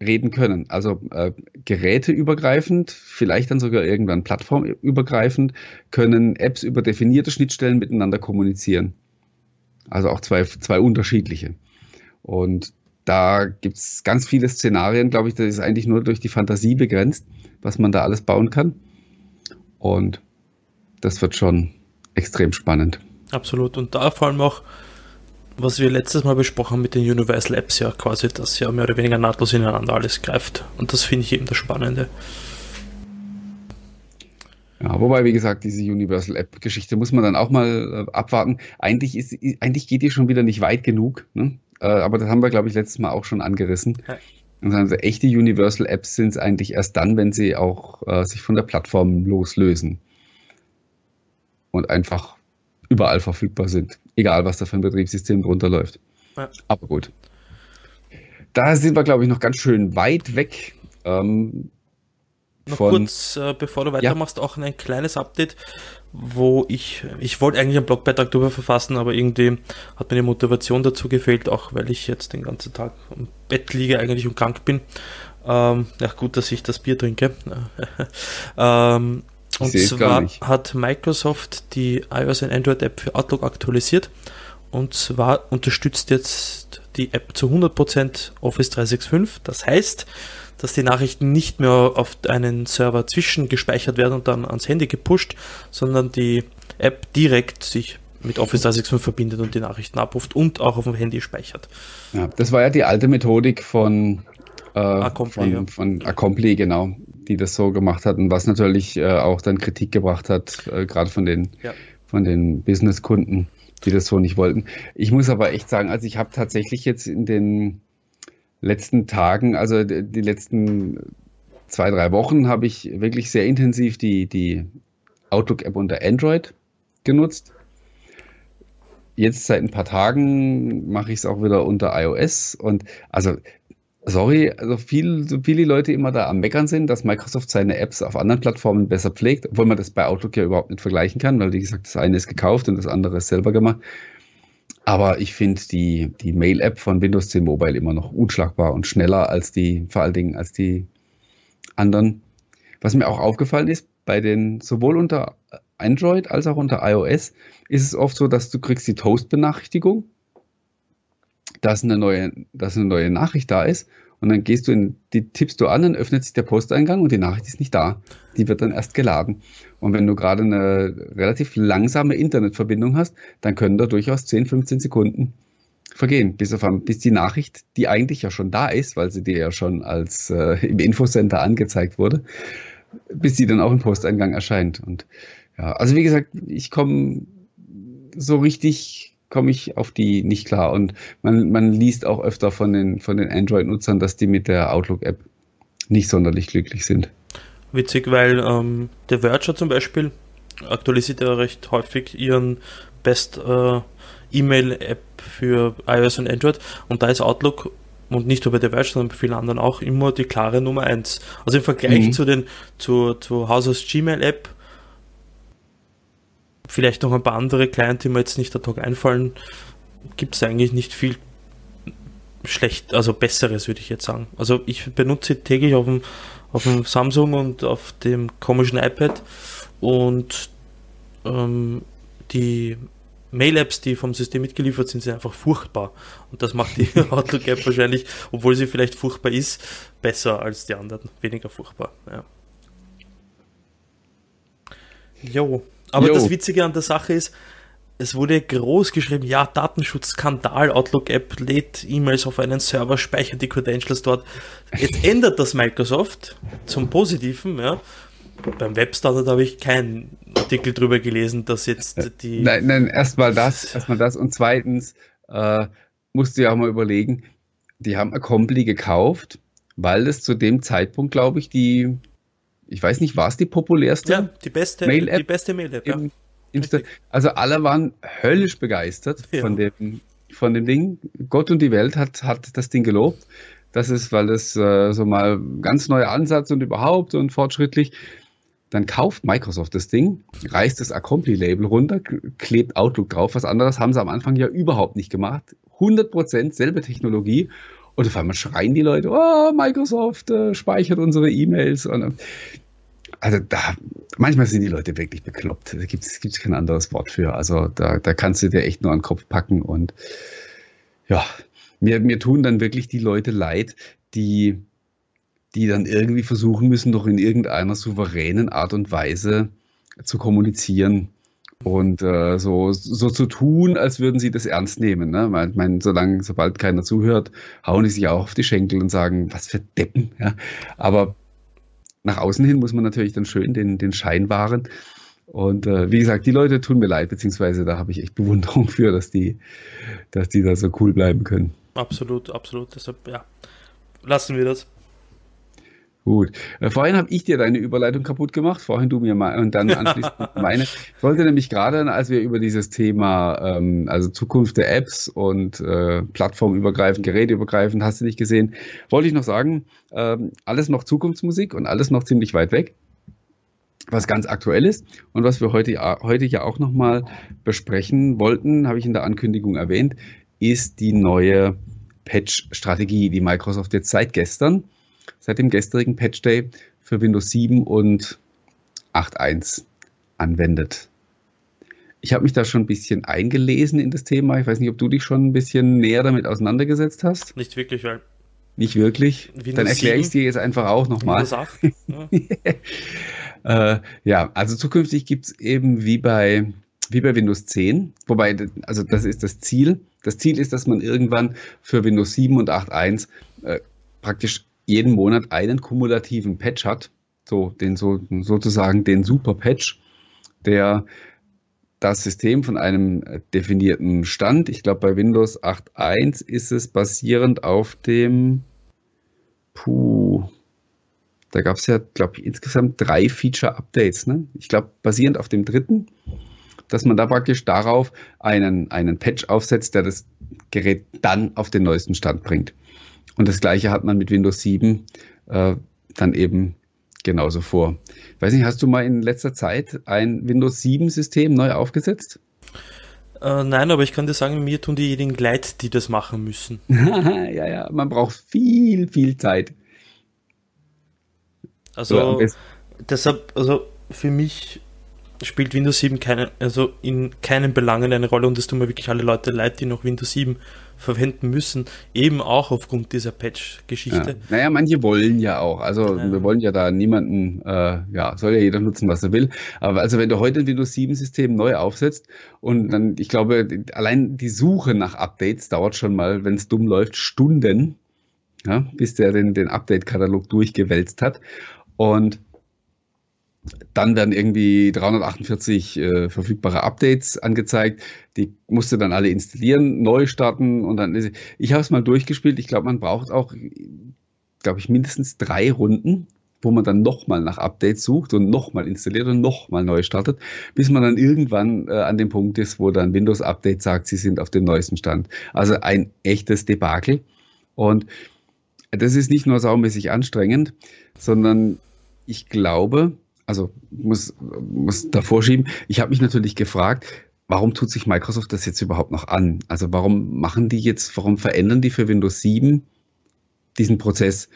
reden können. Also äh, geräteübergreifend, vielleicht dann sogar irgendwann plattformübergreifend, können Apps über definierte Schnittstellen miteinander kommunizieren. Also auch zwei, zwei unterschiedliche. Und da gibt es ganz viele Szenarien, glaube ich, das ist eigentlich nur durch die Fantasie begrenzt, was man da alles bauen kann. Und das wird schon extrem spannend. Absolut. Und da vor allem auch, was wir letztes Mal besprochen haben mit den Universal Apps, ja quasi, dass ja mehr oder weniger nahtlos ineinander alles greift. Und das finde ich eben das Spannende. Ja, wobei, wie gesagt, diese Universal App-Geschichte muss man dann auch mal äh, abwarten. Eigentlich, ist, eigentlich geht die schon wieder nicht weit genug. Ne? Äh, aber das haben wir, glaube ich, letztes Mal auch schon angerissen. Ja. Also echte Universal Apps sind es eigentlich erst dann, wenn sie auch äh, sich von der Plattform loslösen und einfach überall verfügbar sind, egal was da für ein Betriebssystem drunter läuft. Ja. Aber gut. Da sind wir, glaube ich, noch ganz schön weit weg. Ähm, noch von, kurz, äh, bevor du weitermachst, ja. auch ein kleines Update wo ich, ich wollte eigentlich einen Blogbeitrag darüber verfassen, aber irgendwie hat mir die Motivation dazu gefehlt, auch weil ich jetzt den ganzen Tag im Bett liege eigentlich und krank bin. Ähm, ja, gut, dass ich das Bier trinke. ähm, und zwar hat Microsoft die iOS und Android App für Outlook aktualisiert. Und zwar unterstützt jetzt die App zu 100% Office 365. Das heißt, dass die Nachrichten nicht mehr auf einen Server zwischengespeichert werden und dann ans Handy gepusht, sondern die App direkt sich mit Office 365 verbindet und die Nachrichten abruft und auch auf dem Handy speichert. Ja, das war ja die alte Methodik von, äh, Accompli, von, von Accompli, genau, die das so gemacht hat und was natürlich äh, auch dann Kritik gebracht hat, äh, gerade von den, ja. von den Businesskunden, die das so nicht wollten. Ich muss aber echt sagen, also ich habe tatsächlich jetzt in den letzten Tagen, also die letzten zwei, drei Wochen, habe ich wirklich sehr intensiv die, die Outlook-App unter Android genutzt. Jetzt seit ein paar Tagen mache ich es auch wieder unter iOS und also sorry, also viel, so viele Leute immer da am Meckern sind, dass Microsoft seine Apps auf anderen Plattformen besser pflegt, obwohl man das bei Outlook ja überhaupt nicht vergleichen kann, weil wie gesagt, das eine ist gekauft und das andere ist selber gemacht. Aber ich finde die, die Mail-App von Windows 10 Mobile immer noch unschlagbar und schneller als die, vor allen Dingen als die anderen. Was mir auch aufgefallen ist, bei den, sowohl unter Android als auch unter iOS, ist es oft so, dass du kriegst die Toast-Benachrichtigung, dass eine neue, dass eine neue Nachricht da ist und dann gehst du in, die tippst du an, dann öffnet sich der Posteingang und die Nachricht ist nicht da. Die wird dann erst geladen. Und wenn du gerade eine relativ langsame Internetverbindung hast, dann können da durchaus 10, 15 Sekunden vergehen, bis, auf, bis die Nachricht, die eigentlich ja schon da ist, weil sie dir ja schon als äh, im Infocenter angezeigt wurde, bis sie dann auch im Posteingang erscheint. Und ja, also wie gesagt, ich komme so richtig komme ich auf die nicht klar. Und man, man liest auch öfter von den, von den Android-Nutzern, dass die mit der Outlook-App nicht sonderlich glücklich sind. Witzig, weil ähm, der Verger zum Beispiel aktualisiert ja recht häufig ihren Best äh, E-Mail-App für iOS und Android und da ist Outlook und nicht nur bei der Verge, sondern bei vielen anderen auch immer die klare Nummer 1. Also im Vergleich mhm. zu den zu, zu Hauses Gmail-App vielleicht noch ein paar andere Client, die mir jetzt nicht ad hoc einfallen, gibt es eigentlich nicht viel schlecht, also besseres würde ich jetzt sagen. Also ich benutze täglich auf dem, auf dem Samsung und auf dem komischen iPad und ähm, die Mail-Apps, die vom System mitgeliefert sind, sind einfach furchtbar. Und das macht die Outlook-App wahrscheinlich, obwohl sie vielleicht furchtbar ist, besser als die anderen. Weniger furchtbar. Ja. Jo. Aber jo. das Witzige an der Sache ist, es wurde groß geschrieben, ja, Datenschutzskandal, Outlook-App lädt E-Mails auf einen Server, speichert die Credentials dort. Jetzt ändert das Microsoft zum Positiven, ja. Beim Webstandard habe ich keinen Artikel drüber gelesen, dass jetzt die. Nein, nein erstmal das, erstmal das. Und zweitens äh, musst du ja auch mal überlegen, die haben Accompli gekauft, weil es zu dem Zeitpunkt, glaube ich, die, ich weiß nicht, war es die populärste? Ja, die beste Mail-App. Die beste Mail-App, ja. Also alle waren höllisch begeistert ja. von, dem, von dem Ding. Gott und die Welt hat, hat das Ding gelobt. Das ist, weil das äh, so mal ganz neuer Ansatz und überhaupt und fortschrittlich. Dann kauft Microsoft das Ding, reißt das Accompli-Label runter, klebt Outlook drauf. Was anderes haben sie am Anfang ja überhaupt nicht gemacht. 100% selbe Technologie. Und auf einmal schreien die Leute, oh, Microsoft äh, speichert unsere E-Mails. Und, äh, also da, manchmal sind die Leute wirklich bekloppt. Da gibt es kein anderes Wort für. Also da, da kannst du dir echt nur an den Kopf packen. Und ja, mir, mir tun dann wirklich die Leute leid, die die dann irgendwie versuchen müssen, doch in irgendeiner souveränen Art und Weise zu kommunizieren und äh, so, so zu tun, als würden sie das ernst nehmen. Ne? Ich meine, solange, sobald keiner zuhört, hauen die sich auch auf die Schenkel und sagen, was für Deppen. Ja? Aber nach außen hin muss man natürlich dann schön den, den Schein wahren. Und äh, wie gesagt, die Leute tun mir leid, beziehungsweise da habe ich echt Bewunderung für, dass die, dass die da so cool bleiben können. Absolut, absolut. Deshalb, ja, lassen wir das. Gut. Äh, vorhin habe ich dir deine Überleitung kaputt gemacht, vorhin du mir mal und dann anschließend meine. Ich wollte nämlich gerade, als wir über dieses Thema, ähm, also Zukunft der Apps und äh, plattformübergreifend, geräteübergreifend, hast du nicht gesehen, wollte ich noch sagen, ähm, alles noch Zukunftsmusik und alles noch ziemlich weit weg. Was ganz aktuell ist und was wir heute, heute ja auch nochmal besprechen wollten, habe ich in der Ankündigung erwähnt, ist die neue Patch-Strategie, die Microsoft jetzt seit gestern seit dem gestrigen Patch Day für Windows 7 und 8.1 anwendet. Ich habe mich da schon ein bisschen eingelesen in das Thema. Ich weiß nicht, ob du dich schon ein bisschen näher damit auseinandergesetzt hast. Nicht wirklich, weil. Nicht wirklich? Windows Dann erkläre ich es dir jetzt einfach auch nochmal. Ja. äh, ja, also zukünftig gibt es eben wie bei, wie bei Windows 10, wobei, also das ist das Ziel. Das Ziel ist, dass man irgendwann für Windows 7 und 8.1 äh, praktisch jeden Monat einen kumulativen Patch hat, so den so, sozusagen den Super Patch, der das System von einem definierten Stand, ich glaube bei Windows 8.1 ist es basierend auf dem, puh, da gab es ja, glaube ich, insgesamt drei Feature-Updates. Ne? Ich glaube, basierend auf dem dritten, dass man da praktisch darauf einen, einen Patch aufsetzt, der das Gerät dann auf den neuesten Stand bringt. Und das gleiche hat man mit Windows 7 äh, dann eben genauso vor. Ich weiß nicht, hast du mal in letzter Zeit ein Windows 7 System neu aufgesetzt? Äh, nein, aber ich kann dir sagen, mir tun diejenigen leid, die das machen müssen. ja, ja, man braucht viel, viel Zeit. Also, deshalb, also für mich spielt Windows 7 keine, also in keinen Belangen eine Rolle und es tun mir wirklich alle Leute leid, die noch Windows 7 verwenden müssen, eben auch aufgrund dieser Patch-Geschichte. Ja. Naja, manche wollen ja auch. Also ja. wir wollen ja da niemanden, äh, ja, soll ja jeder nutzen, was er will. Aber also wenn du heute ein Windows 7-System neu aufsetzt und dann, ich glaube, allein die Suche nach Updates dauert schon mal, wenn es dumm läuft, Stunden, ja, bis der den, den Update-Katalog durchgewälzt hat. Und dann werden irgendwie 348 äh, verfügbare Updates angezeigt. Die musste dann alle installieren, neu starten und dann. Ich habe es mal durchgespielt. Ich glaube, man braucht auch, glaube ich, mindestens drei Runden, wo man dann nochmal nach Updates sucht und nochmal installiert und nochmal neu startet, bis man dann irgendwann äh, an dem Punkt ist, wo dann Windows Update sagt, sie sind auf dem neuesten Stand. Also ein echtes Debakel. Und das ist nicht nur saumäßig anstrengend, sondern ich glaube, also muss, muss davor schieben, ich habe mich natürlich gefragt, warum tut sich Microsoft das jetzt überhaupt noch an? Also warum machen die jetzt, warum verändern die für Windows 7 diesen Prozess,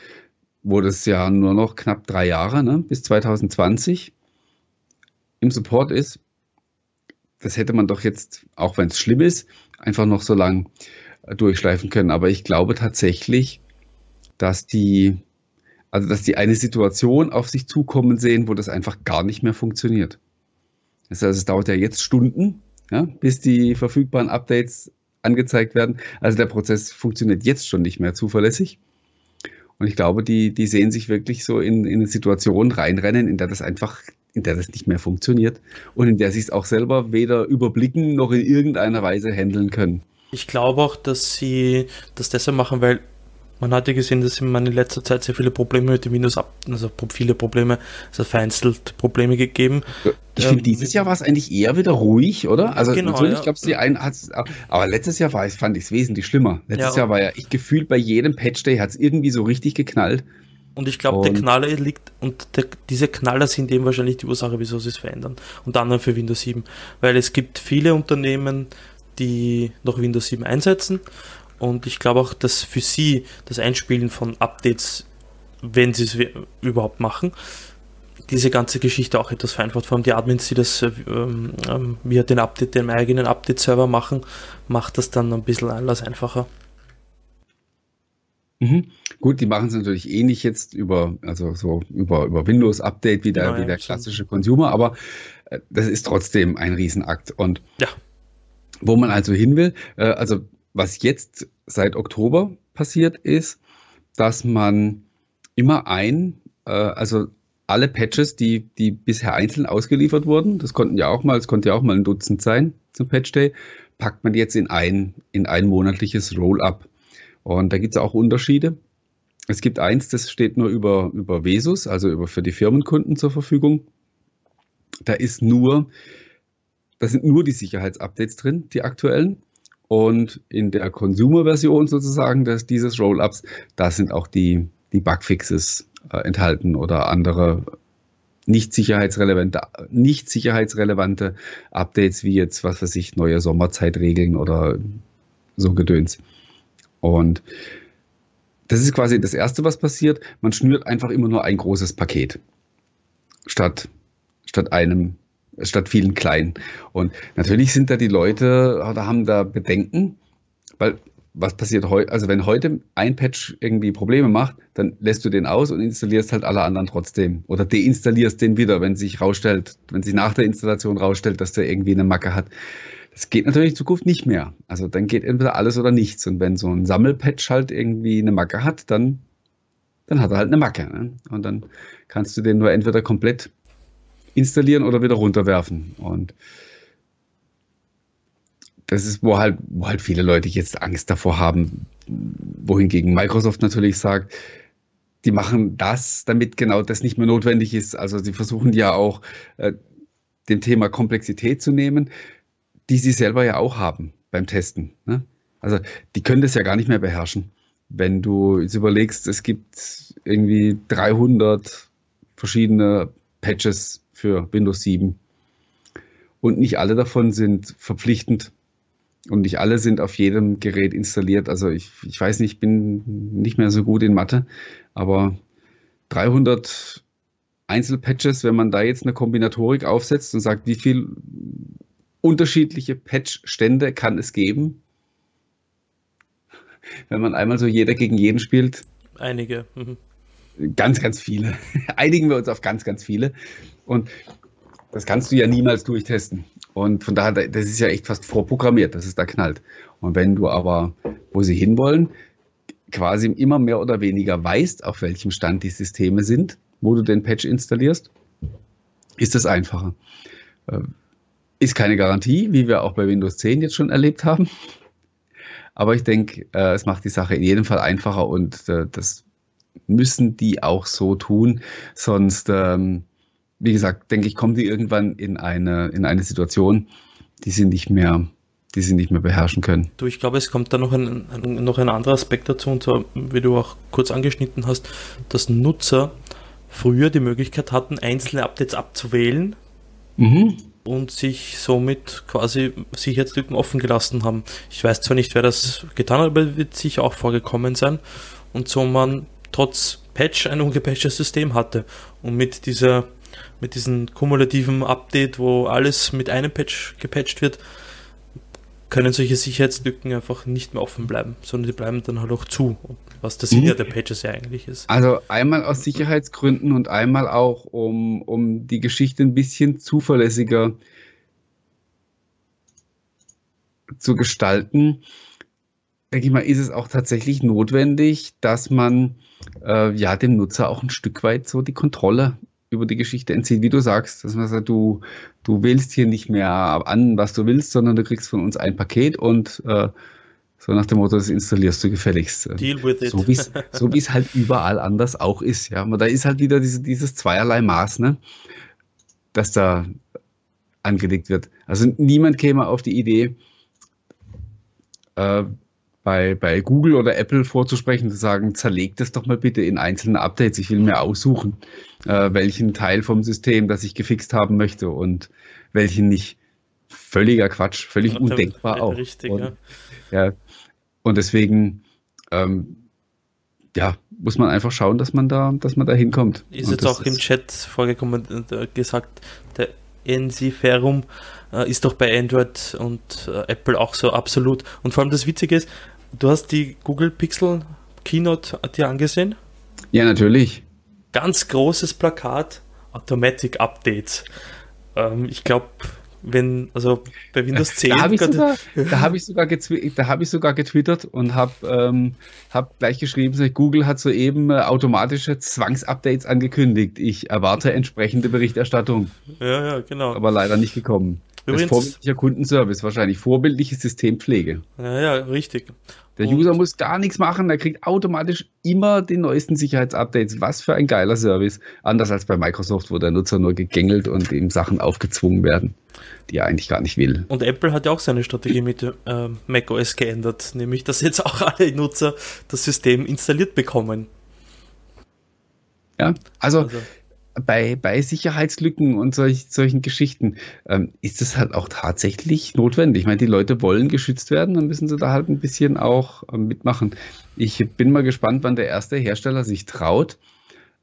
wo das ja nur noch knapp drei Jahre ne, bis 2020 im Support ist? Das hätte man doch jetzt, auch wenn es schlimm ist, einfach noch so lang durchschleifen können. Aber ich glaube tatsächlich, dass die also, dass die eine Situation auf sich zukommen sehen, wo das einfach gar nicht mehr funktioniert. Das heißt, es dauert ja jetzt Stunden, ja, bis die verfügbaren Updates angezeigt werden. Also der Prozess funktioniert jetzt schon nicht mehr zuverlässig. Und ich glaube, die, die sehen sich wirklich so in, in eine Situation reinrennen, in der das einfach, in der das nicht mehr funktioniert und in der sie es auch selber weder überblicken noch in irgendeiner Weise handeln können. Ich glaube auch, dass sie das deshalb machen, weil man hat ja gesehen, dass man in letzter Zeit sehr viele Probleme mit dem Windows ab, also viele Probleme, also vereinzelt Probleme gegeben. Ich ähm, finde, dieses Jahr war es eigentlich eher wieder ruhig, oder? Also genau, natürlich ja. gab es die einen, aber letztes Jahr war, fand ich es wesentlich schlimmer. Letztes ja, Jahr war ja, ich gefühlt bei jedem Patch-Day hat es irgendwie so richtig geknallt. Und ich glaube, der Knaller liegt, und der, diese Knaller sind eben wahrscheinlich die Ursache, wieso sie es verändern. Unter anderem für Windows 7. Weil es gibt viele Unternehmen, die noch Windows 7 einsetzen und ich glaube auch, dass für sie das Einspielen von Updates, wenn sie es überhaupt machen, diese ganze Geschichte auch etwas vereinfacht. Vor allem die Admins, die das ähm, ähm, via den Update, dem eigenen Update-Server machen, macht das dann ein bisschen alles einfacher. Mhm. Gut, die machen es natürlich ähnlich eh jetzt über, also so über, über Windows Update wie der, genau, wie der klassische Consumer, aber äh, das ist trotzdem ein Riesenakt. Und ja. wo man also hin will, äh, also was jetzt seit Oktober passiert ist, dass man immer ein, äh, also alle Patches, die, die bisher einzeln ausgeliefert wurden, das konnten ja auch mal, es konnte ja auch mal ein Dutzend sein zum Patch Day, packt man jetzt in ein, in ein monatliches Roll-up. Und da gibt es auch Unterschiede. Es gibt eins, das steht nur über, über Vesus, also über für die Firmenkunden zur Verfügung. Da ist nur, da sind nur die Sicherheitsupdates drin, die aktuellen. Und in der Consumer-Version sozusagen des, dieses Rollups, da sind auch die, die Bugfixes äh, enthalten oder andere nicht sicherheitsrelevante, nicht sicherheitsrelevante Updates, wie jetzt, was weiß ich, neue Sommerzeitregeln oder so Gedöns. Und das ist quasi das Erste, was passiert. Man schnürt einfach immer nur ein großes Paket statt, statt einem statt vielen kleinen. Und natürlich sind da die Leute oder haben da Bedenken, weil was passiert heute, also wenn heute ein Patch irgendwie Probleme macht, dann lässt du den aus und installierst halt alle anderen trotzdem. Oder deinstallierst den wieder, wenn sich rausstellt, wenn sich nach der Installation rausstellt, dass der irgendwie eine Macke hat. Das geht natürlich in Zukunft nicht mehr. Also dann geht entweder alles oder nichts. Und wenn so ein Sammelpatch halt irgendwie eine Macke hat, dann, dann hat er halt eine Macke. Ne? Und dann kannst du den nur entweder komplett installieren oder wieder runterwerfen. Und das ist, wo halt, wo halt viele Leute jetzt Angst davor haben, wohingegen Microsoft natürlich sagt, die machen das, damit genau das nicht mehr notwendig ist. Also sie versuchen ja auch äh, dem Thema Komplexität zu nehmen, die sie selber ja auch haben beim Testen. Ne? Also die können das ja gar nicht mehr beherrschen. Wenn du jetzt überlegst, es gibt irgendwie 300 verschiedene Patches für Windows 7. Und nicht alle davon sind verpflichtend und nicht alle sind auf jedem Gerät installiert. Also ich, ich weiß nicht, ich bin nicht mehr so gut in Mathe, aber 300 Einzelpatches, wenn man da jetzt eine Kombinatorik aufsetzt und sagt, wie viel unterschiedliche Patch-Stände kann es geben, wenn man einmal so jeder gegen jeden spielt. Einige. Mhm. Ganz, ganz viele. Einigen wir uns auf ganz, ganz viele. Und das kannst du ja niemals durchtesten. Und von daher, das ist ja echt fast vorprogrammiert, dass es da knallt. Und wenn du aber, wo sie hinwollen, quasi immer mehr oder weniger weißt, auf welchem Stand die Systeme sind, wo du den Patch installierst, ist das einfacher. Äh, ist keine Garantie, wie wir auch bei Windows 10 jetzt schon erlebt haben. Aber ich denke, äh, es macht die Sache in jedem Fall einfacher und äh, das müssen die auch so tun. Sonst, ähm, wie gesagt, denke ich, kommen die irgendwann in eine, in eine Situation, die sie nicht mehr, die sie nicht mehr beherrschen können. Du, ich glaube, es kommt da noch ein, ein, noch ein anderer Aspekt dazu, und zwar, wie du auch kurz angeschnitten hast, dass Nutzer früher die Möglichkeit hatten, einzelne Updates abzuwählen mhm. und sich somit quasi Sicherheitslücken offen gelassen haben. Ich weiß zwar nicht, wer das getan hat, aber wird sicher auch vorgekommen sein. Und so man trotz Patch ein ungepatchtes System hatte. Und mit dieser, mit diesem kumulativen Update, wo alles mit einem Patch gepatcht wird, können solche Sicherheitslücken einfach nicht mehr offen bleiben, sondern die bleiben dann halt auch zu, was der Sinn mhm. der Patches ja eigentlich ist. Also einmal aus Sicherheitsgründen und einmal auch, um, um die Geschichte ein bisschen zuverlässiger zu gestalten, denke ich mal, ist es auch tatsächlich notwendig, dass man äh, ja dem Nutzer auch ein Stück weit so die Kontrolle über die Geschichte entzieht, wie du sagst, dass man sagt, du, du wählst hier nicht mehr an, was du willst, sondern du kriegst von uns ein Paket und äh, so nach dem Motto, das installierst du gefälligst. Deal with it. So wie so es halt überall anders auch ist. Ja, aber da ist halt wieder diese, dieses zweierlei Maß, ne, dass da angelegt wird. Also niemand käme auf die Idee, äh, bei, bei Google oder Apple vorzusprechen, zu sagen, zerlegt das doch mal bitte in einzelne Updates. Ich will mir aussuchen, äh, welchen Teil vom System, das ich gefixt haben möchte und welchen nicht. Völliger Quatsch, völlig ja, undenkbar auch. Richtig, und, ja. ja. Und deswegen, ähm, ja, muss man einfach schauen, dass man da, dass man da hinkommt. Ist und jetzt auch im Chat vorgekommen, äh, gesagt, der NC-Ferum äh, ist doch bei Android und äh, Apple auch so absolut. Und vor allem das Witzige ist, Du hast die Google Pixel Keynote dir angesehen? Ja, natürlich. Ganz großes Plakat, Automatic Updates. Ähm, ich glaube, wenn, also bei Windows 10. Da habe ich, sogar, hab ich, sogar hab ich sogar getwittert und habe ähm, hab gleich geschrieben, Google hat soeben äh, automatische Zwangsupdates angekündigt. Ich erwarte entsprechende Berichterstattung. Ja, ja, genau. Aber leider nicht gekommen. Übrigens, vorbildlicher Kundenservice wahrscheinlich. Vorbildliche Systempflege. Ja, ja, richtig. Der User muss gar nichts machen, er kriegt automatisch immer die neuesten Sicherheitsupdates. Was für ein geiler Service. Anders als bei Microsoft, wo der Nutzer nur gegängelt und ihm Sachen aufgezwungen werden, die er eigentlich gar nicht will. Und Apple hat ja auch seine Strategie mit äh, macOS geändert, nämlich dass jetzt auch alle Nutzer das System installiert bekommen. Ja, also, also bei, bei Sicherheitslücken und solch, solchen Geschichten ähm, ist es halt auch tatsächlich notwendig. Ich meine, die Leute wollen geschützt werden, dann müssen sie da halt ein bisschen auch ähm, mitmachen. Ich bin mal gespannt, wann der erste Hersteller sich traut,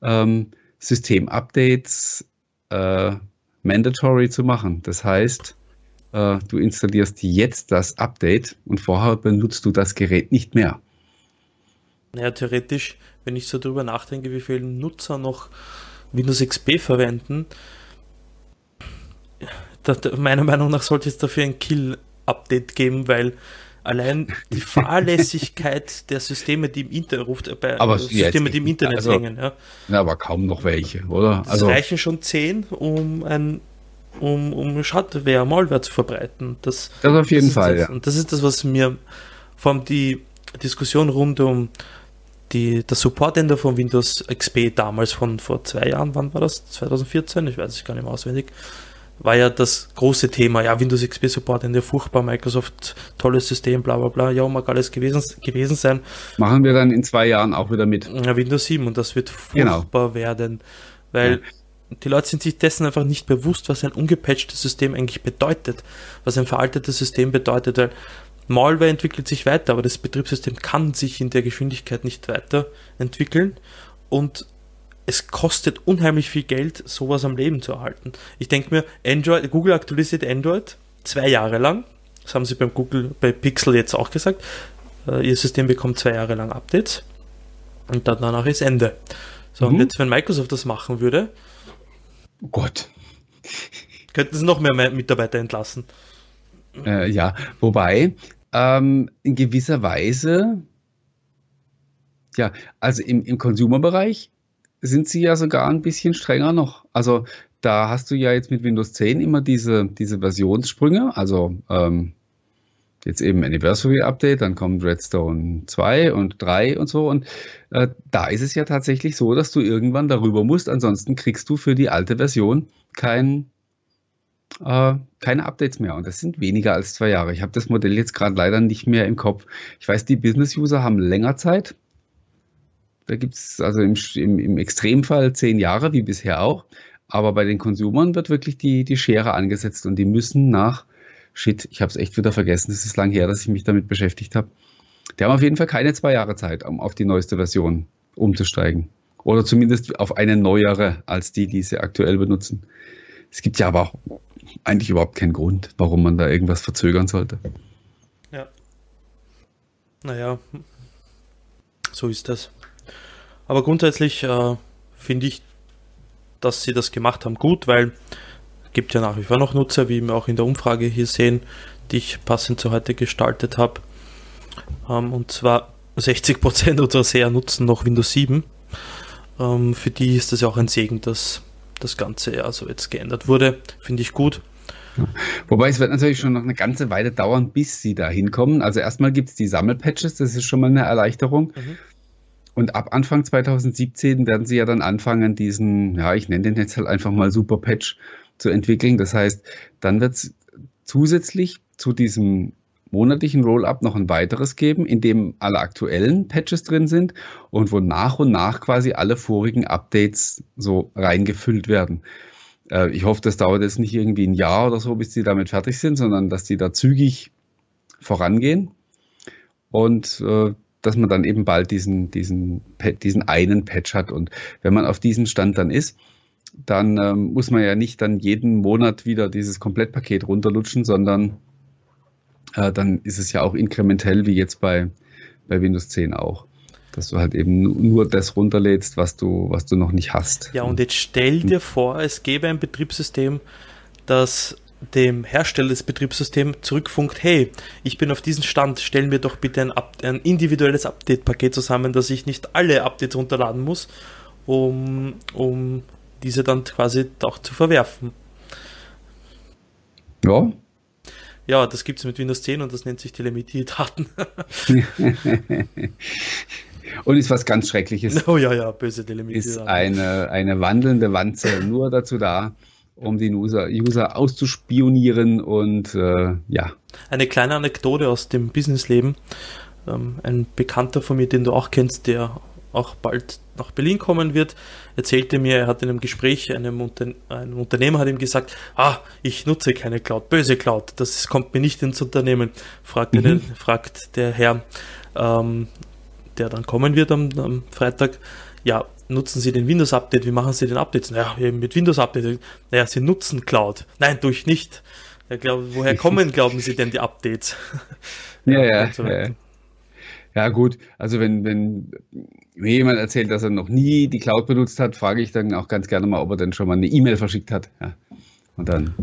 ähm, Systemupdates äh, mandatory zu machen. Das heißt, äh, du installierst jetzt das Update und vorher benutzt du das Gerät nicht mehr. Naja, theoretisch, wenn ich so drüber nachdenke, wie viele Nutzer noch Windows XP verwenden. Da, da, meiner Meinung nach sollte es dafür ein Kill-Update geben, weil allein die Fahrlässigkeit der Systeme, die im Internet ruft, äh, bei aber Systeme, die im Internet also, hängen. Ja. ja. aber kaum noch welche, oder? Also, es reichen schon zehn, um ein um, um Schadware, Malware zu verbreiten. Das, das auf jeden Fall, das. ja. Und das ist das, was mir vor allem die Diskussion rund um die, der Support-Ender von Windows XP damals von vor zwei Jahren, wann war das? 2014? Ich weiß es gar nicht mehr auswendig. War ja das große Thema, ja, Windows XP Support-Ende, furchtbar, Microsoft, tolles System, bla bla bla, ja, mag alles gewesen, gewesen sein. Machen wir dann in zwei Jahren auch wieder mit. Ja, Windows 7 und das wird genau. furchtbar genau. werden, weil ja. die Leute sind sich dessen einfach nicht bewusst, was ein ungepatchtes System eigentlich bedeutet, was ein veraltetes System bedeutet, weil Malware entwickelt sich weiter, aber das Betriebssystem kann sich in der Geschwindigkeit nicht weiterentwickeln und es kostet unheimlich viel Geld, sowas am Leben zu erhalten. Ich denke mir, Android, Google aktualisiert Android zwei Jahre lang. Das haben sie beim Google, bei Pixel jetzt auch gesagt. Äh, ihr System bekommt zwei Jahre lang Updates und dann danach ist Ende. So, mhm. und jetzt, wenn Microsoft das machen würde, oh Gott, könnten sie noch mehr Mitarbeiter entlassen. Äh, ja, wobei ähm, in gewisser Weise, ja, also im, im Consumer-Bereich sind sie ja sogar ein bisschen strenger noch. Also da hast du ja jetzt mit Windows 10 immer diese, diese Versionssprünge, also ähm, jetzt eben Anniversary Update, dann kommt Redstone 2 und 3 und so. Und äh, da ist es ja tatsächlich so, dass du irgendwann darüber musst. Ansonsten kriegst du für die alte Version kein, äh, keine Updates mehr. Und das sind weniger als zwei Jahre. Ich habe das Modell jetzt gerade leider nicht mehr im Kopf. Ich weiß, die Business-User haben länger Zeit. Da gibt es also im, im, im Extremfall zehn Jahre, wie bisher auch. Aber bei den Konsumern wird wirklich die, die Schere angesetzt und die müssen nach Shit, ich habe es echt wieder vergessen. Es ist lang her, dass ich mich damit beschäftigt habe. Die haben auf jeden Fall keine zwei Jahre Zeit, um auf die neueste Version umzusteigen. Oder zumindest auf eine neuere als die, die sie aktuell benutzen. Es gibt ja aber auch eigentlich überhaupt keinen Grund, warum man da irgendwas verzögern sollte. Ja. Naja, so ist das. Aber grundsätzlich äh, finde ich, dass sie das gemacht haben gut, weil gibt ja nach wie vor noch Nutzer, wie wir auch in der Umfrage hier sehen, die ich passend zu heute gestaltet habe. Ähm, und zwar 60% unserer Seher nutzen noch Windows 7. Ähm, für die ist das ja auch ein Segen, dass das Ganze also jetzt geändert wurde. Finde ich gut. Wobei es wird natürlich schon noch eine ganze Weile dauern, bis sie da hinkommen. Also erstmal gibt es die Sammelpatches, das ist schon mal eine Erleichterung. Mhm. Und ab Anfang 2017 werden sie ja dann anfangen, diesen, ja, ich nenne den jetzt halt einfach mal Super Patch zu entwickeln. Das heißt, dann wird es zusätzlich zu diesem monatlichen Rollup noch ein weiteres geben, in dem alle aktuellen Patches drin sind und wo nach und nach quasi alle vorigen Updates so reingefüllt werden. Äh, ich hoffe, das dauert jetzt nicht irgendwie ein Jahr oder so, bis die damit fertig sind, sondern dass die da zügig vorangehen und äh, dass man dann eben bald diesen, diesen, diesen einen Patch hat. Und wenn man auf diesem Stand dann ist, dann ähm, muss man ja nicht dann jeden Monat wieder dieses Komplettpaket runterlutschen, sondern äh, dann ist es ja auch inkrementell, wie jetzt bei, bei Windows 10 auch. Dass du halt eben nur das runterlädst, was du, was du noch nicht hast. Ja, und jetzt stell dir vor, es gäbe ein Betriebssystem, das dem Hersteller des Betriebssystems zurückfunkt, hey, ich bin auf diesem Stand, stell mir doch bitte ein, ein individuelles Update-Paket zusammen, dass ich nicht alle Updates runterladen muss, um, um diese dann quasi auch zu verwerfen. Ja. Ja, das gibt es mit Windows 10 und das nennt sich Telemetrie-Daten. und ist was ganz Schreckliches. Oh ja, ja, böse Telemetrie. Ist eine, eine wandelnde Wanze nur dazu da, um den User, User auszuspionieren und äh, ja. Eine kleine Anekdote aus dem Businessleben. Ähm, ein Bekannter von mir, den du auch kennst, der auch bald nach Berlin kommen wird, erzählte mir, er hat in einem Gespräch, einem, Unter ein Unternehmer hat ihm gesagt, ah, ich nutze keine Cloud, böse Cloud, das kommt mir nicht ins Unternehmen, fragt, mhm. der, fragt der Herr, ähm, der dann kommen wird am, am, Freitag, ja, nutzen Sie den Windows-Update, wie machen Sie den Updates? Naja, mit Windows-Update, naja, Sie nutzen Cloud. Nein, durch nicht. Ja, glaub, woher kommen, glauben Sie denn, die Updates? ja, ja, so ja. Ja, gut. Also wenn, wenn mir jemand erzählt, dass er noch nie die Cloud benutzt hat, frage ich dann auch ganz gerne mal, ob er denn schon mal eine E-Mail verschickt hat. Ja. Und dann,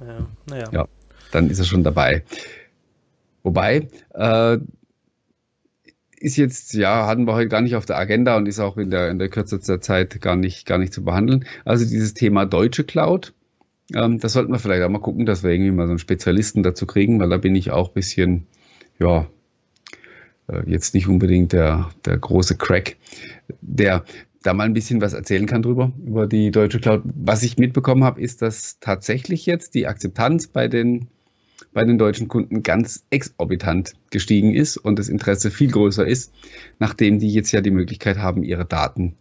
ja, naja. ja, dann ist er schon dabei. Wobei, äh, ist jetzt, ja, hatten wir heute gar nicht auf der Agenda und ist auch in der, in der Kürze der Zeit gar nicht, gar nicht zu behandeln. Also dieses Thema deutsche Cloud, ähm, das sollten wir vielleicht auch mal gucken, dass wir irgendwie mal so einen Spezialisten dazu kriegen, weil da bin ich auch ein bisschen, ja, jetzt nicht unbedingt der, der große Crack, der da mal ein bisschen was erzählen kann drüber, über die deutsche Cloud. Was ich mitbekommen habe, ist, dass tatsächlich jetzt die Akzeptanz bei den, bei den deutschen Kunden ganz exorbitant gestiegen ist und das Interesse viel größer ist, nachdem die jetzt ja die Möglichkeit haben, ihre Daten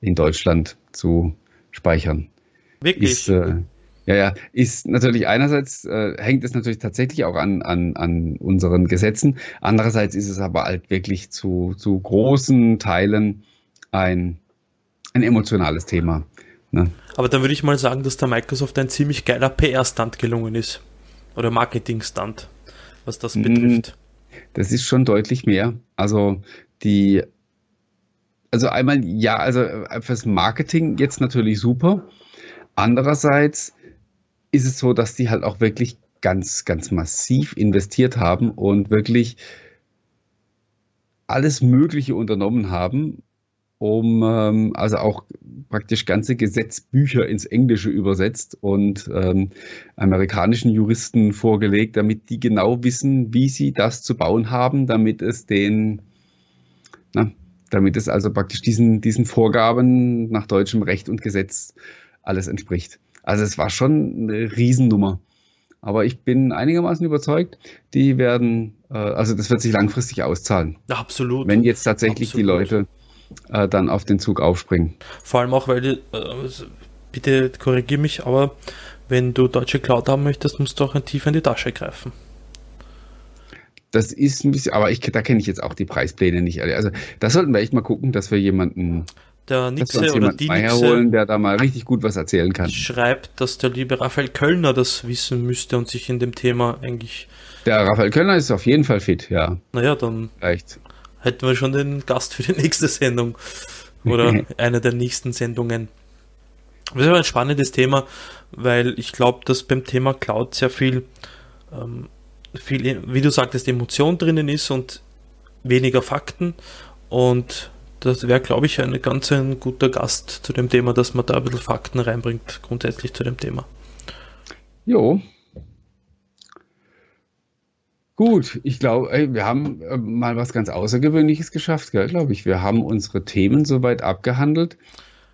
in Deutschland zu speichern. Wirklich? Ist, äh, ja, ja, ist natürlich einerseits äh, hängt es natürlich tatsächlich auch an, an, an unseren Gesetzen. Andererseits ist es aber halt wirklich zu, zu großen Teilen ein, ein emotionales Thema. Ne? Aber dann würde ich mal sagen, dass der Microsoft ein ziemlich geiler PR-Stand gelungen ist. Oder Marketing-Stand, was das mm, betrifft. Das ist schon deutlich mehr. Also die, also einmal ja, also äh, fürs Marketing jetzt natürlich super. Andererseits ist es so, dass die halt auch wirklich ganz, ganz massiv investiert haben und wirklich alles Mögliche unternommen haben, um ähm, also auch praktisch ganze Gesetzbücher ins Englische übersetzt und ähm, amerikanischen Juristen vorgelegt, damit die genau wissen, wie sie das zu bauen haben, damit es den, na, damit es also praktisch diesen, diesen Vorgaben nach deutschem Recht und Gesetz alles entspricht. Also es war schon eine Riesennummer. Aber ich bin einigermaßen überzeugt, die werden, äh, also das wird sich langfristig auszahlen. Absolut. Wenn jetzt tatsächlich Absolut. die Leute äh, dann auf den Zug aufspringen. Vor allem auch, weil, die, äh, bitte korrigiere mich, aber wenn du deutsche Cloud haben möchtest, musst du auch ein tief in die Tasche greifen. Das ist ein bisschen, aber ich, da kenne ich jetzt auch die Preispläne nicht. Also da sollten wir echt mal gucken, dass wir jemanden der Nixe oder die Nixe holen, der da mal richtig gut was erzählen kann. Schreibt, dass der liebe Raphael Kölner das wissen müsste und sich in dem Thema eigentlich. Der Raphael Kölner ist auf jeden Fall fit, ja. Naja, dann Vielleicht. hätten wir schon den Gast für die nächste Sendung oder eine der nächsten Sendungen. Das ist aber ein spannendes Thema, weil ich glaube, dass beim Thema Cloud sehr viel, ähm, viel, wie du sagtest, Emotion drinnen ist und weniger Fakten und das wäre, glaube ich, ein ganz ein guter Gast zu dem Thema, dass man da ein bisschen Fakten reinbringt, grundsätzlich zu dem Thema. Jo. Gut, ich glaube, wir haben äh, mal was ganz Außergewöhnliches geschafft, glaube ich. Wir haben unsere Themen soweit abgehandelt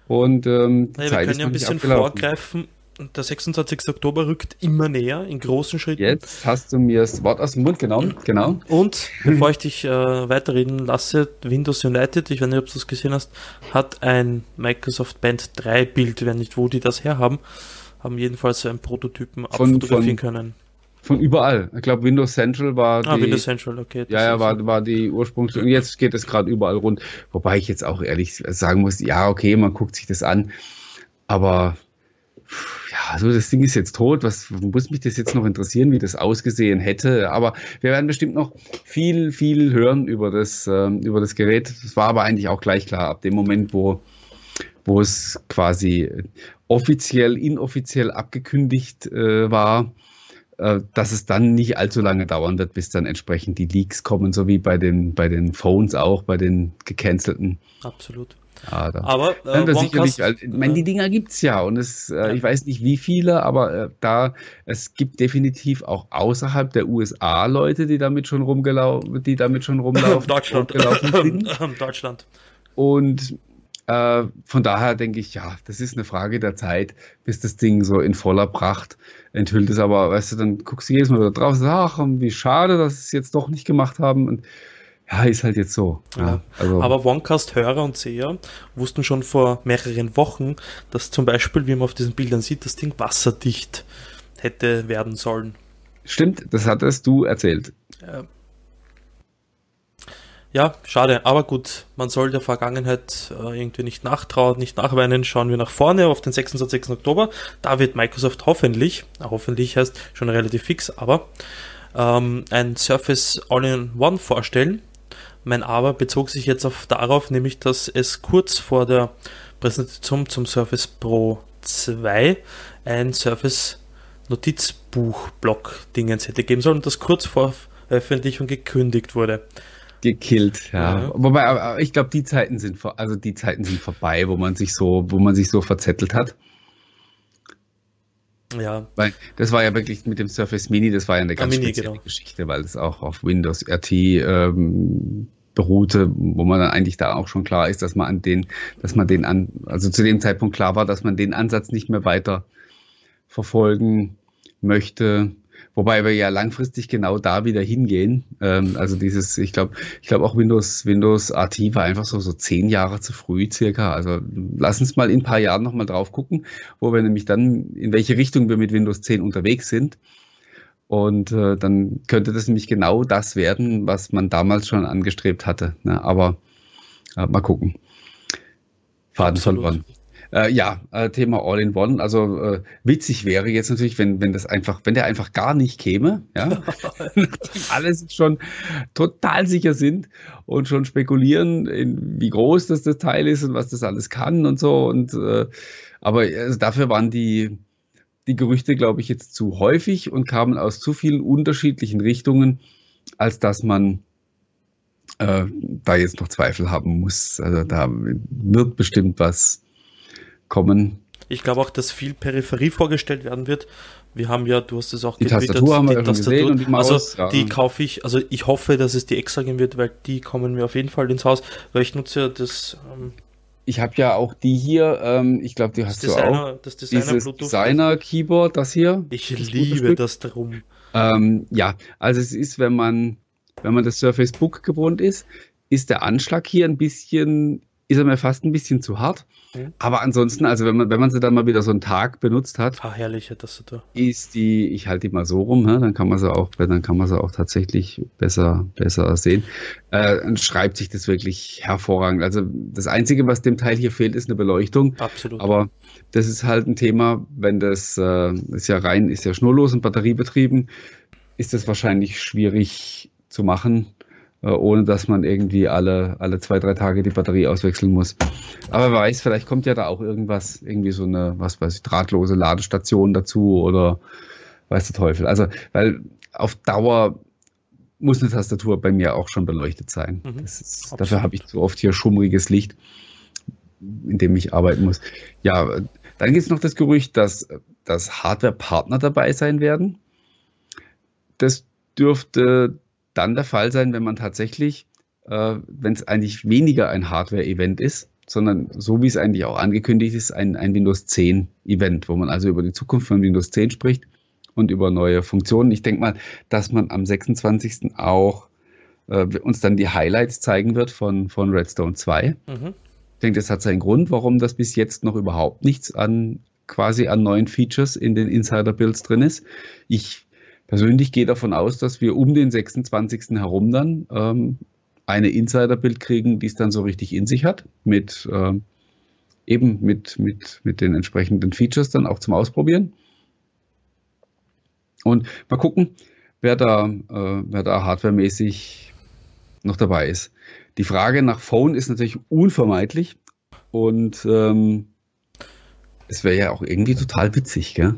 und ähm, naja, wir können ja ein bisschen vorgreifen der 26. Oktober rückt immer näher in großen Schritten. Jetzt hast du mir das Wort aus dem Mund genommen, genau. Und bevor ich dich äh, weiterreden lasse, Windows United, ich weiß nicht, ob du es gesehen hast, hat ein Microsoft Band 3 Bild, wenn nicht, wo die das herhaben, haben jedenfalls einen Prototypen von, abfotografieren von, können. Von überall. Ich glaube, Windows Central war ah, die. Ah, Windows Central, okay. Ja, ja, war, war die Ursprungs. Und jetzt geht es gerade überall rund. Wobei ich jetzt auch ehrlich sagen muss, ja, okay, man guckt sich das an. Aber also das Ding ist jetzt tot, was muss mich das jetzt noch interessieren, wie das ausgesehen hätte, aber wir werden bestimmt noch viel, viel hören über das, äh, über das Gerät. Das war aber eigentlich auch gleich klar, ab dem Moment, wo, wo es quasi offiziell, inoffiziell abgekündigt äh, war, äh, dass es dann nicht allzu lange dauern wird, bis dann entsprechend die Leaks kommen, so wie bei den, bei den Phones auch, bei den gecancelten. Absolut. Da, aber äh, da sicherlich, also, ich meine, die Dinger gibt es ja und es, äh, ja. ich weiß nicht wie viele, aber äh, da es gibt definitiv auch außerhalb der USA Leute, die damit schon rumgelaufen, die damit schon rumlaufen, Deutschland, sind. Deutschland. Und äh, von daher denke ich, ja, das ist eine Frage der Zeit, bis das Ding so in voller Pracht enthüllt ist. Aber weißt du, dann guckst du jedes Mal wieder drauf und sagst, ach, wie schade, dass sie es jetzt doch nicht gemacht haben. Und ja, ist halt jetzt so. Ja, also. Aber OneCast-Hörer und Seher wussten schon vor mehreren Wochen, dass zum Beispiel, wie man auf diesen Bildern sieht, das Ding wasserdicht hätte werden sollen. Stimmt, das hattest du erzählt. Ja. ja, schade, aber gut, man soll der Vergangenheit äh, irgendwie nicht nachtrauen, nicht nachweinen. Schauen wir nach vorne auf den 26. Oktober. Da wird Microsoft hoffentlich, hoffentlich heißt schon relativ fix, aber ähm, ein Surface All-in-One vorstellen mein Aber bezog sich jetzt auf darauf, nämlich dass es kurz vor der Präsentation zum Surface Pro 2 ein Surface Notizbuch-Block-Dingens hätte geben sollen und das kurz vor Veröffentlichung gekündigt wurde. Gekillt, ja. ja. Wobei, ich glaube, die Zeiten sind vor, also die Zeiten sind vorbei, wo man sich so, wo man sich so verzettelt hat. Ja. Weil das war ja wirklich mit dem Surface Mini, das war ja eine ganz Mini, spezielle genau. Geschichte, weil es auch auf Windows RT ähm, beruhte, wo man dann eigentlich da auch schon klar ist, dass man an den, dass man den an, also zu dem Zeitpunkt klar war, dass man den Ansatz nicht mehr weiter verfolgen möchte. Wobei wir ja langfristig genau da wieder hingehen. Ähm, also dieses, ich glaube, ich glaube auch Windows, Windows RT war einfach so, so zehn Jahre zu früh circa. Also lass uns mal in ein paar Jahren nochmal drauf gucken, wo wir nämlich dann, in welche Richtung wir mit Windows 10 unterwegs sind. Und äh, dann könnte das nämlich genau das werden, was man damals schon angestrebt hatte. Ne? Aber äh, mal gucken. Faden verloren. Äh, ja, äh, Thema All-in-One. Also äh, witzig wäre jetzt natürlich, wenn, wenn das einfach, wenn der einfach gar nicht käme, ja, alles schon total sicher sind und schon spekulieren, in, wie groß das, das Teil ist und was das alles kann und so. Und äh, aber also dafür waren die die Gerüchte, glaube ich, jetzt zu häufig und kamen aus zu vielen unterschiedlichen Richtungen, als dass man äh, da jetzt noch Zweifel haben muss. Also da wird bestimmt was kommen. Ich glaube auch, dass viel Peripherie vorgestellt werden wird. Wir haben ja, du hast es auch die Tastatur haben wir die Tastatur, und die Maus. Also ja. die kaufe ich, also ich hoffe, dass es die extra geben wird, weil die kommen mir auf jeden Fall ins Haus, weil ich nutze ja das. Ähm, ich habe ja auch die hier, ähm, ich glaube, die hast Designer, du auch. Das Designer Dieses Bluetooth Designer Keyboard, das hier. Ich das liebe das darum. Ähm, ja, also es ist, wenn man, wenn man das Surface Book gewohnt ist, ist der Anschlag hier ein bisschen ist er mir fast ein bisschen zu hart. Mhm. Aber ansonsten, also wenn man, wenn man sie dann mal wieder so einen Tag benutzt hat, ah, herrliche Tastatur. ist die, ich halte die mal so rum, ne, dann kann man sie auch, dann kann man sie auch tatsächlich besser, besser sehen. Äh, dann schreibt sich das wirklich hervorragend. Also das Einzige, was dem Teil hier fehlt, ist eine Beleuchtung. Absolut. Aber das ist halt ein Thema, wenn das äh, ist ja rein, ist ja schnurlos und batteriebetrieben, ist das wahrscheinlich schwierig zu machen ohne dass man irgendwie alle, alle zwei, drei Tage die Batterie auswechseln muss. Aber wer weiß, vielleicht kommt ja da auch irgendwas, irgendwie so eine, was weiß ich, drahtlose Ladestation dazu oder weiß der Teufel. Also, weil auf Dauer muss eine Tastatur bei mir auch schon beleuchtet sein. Mhm, ist, dafür habe ich zu oft hier schummriges Licht, in dem ich arbeiten muss. Ja, dann gibt es noch das Gerücht, dass, dass Hardware-Partner dabei sein werden. Das dürfte dann der Fall sein, wenn man tatsächlich, äh, wenn es eigentlich weniger ein Hardware-Event ist, sondern so wie es eigentlich auch angekündigt ist, ein, ein Windows 10 Event, wo man also über die Zukunft von Windows 10 spricht und über neue Funktionen. Ich denke mal, dass man am 26. auch äh, uns dann die Highlights zeigen wird von, von Redstone 2. Mhm. Ich denke, das hat seinen Grund, warum das bis jetzt noch überhaupt nichts an quasi an neuen Features in den Insider-Builds drin ist. Ich persönlich gehe davon aus, dass wir um den 26. herum dann ähm, eine Insider-Bild kriegen, die es dann so richtig in sich hat, mit äh, eben mit, mit, mit den entsprechenden Features dann auch zum Ausprobieren. Und mal gucken, wer da, äh, wer da hardwaremäßig noch dabei ist. Die Frage nach Phone ist natürlich unvermeidlich und ähm, es wäre ja auch irgendwie total witzig, gell?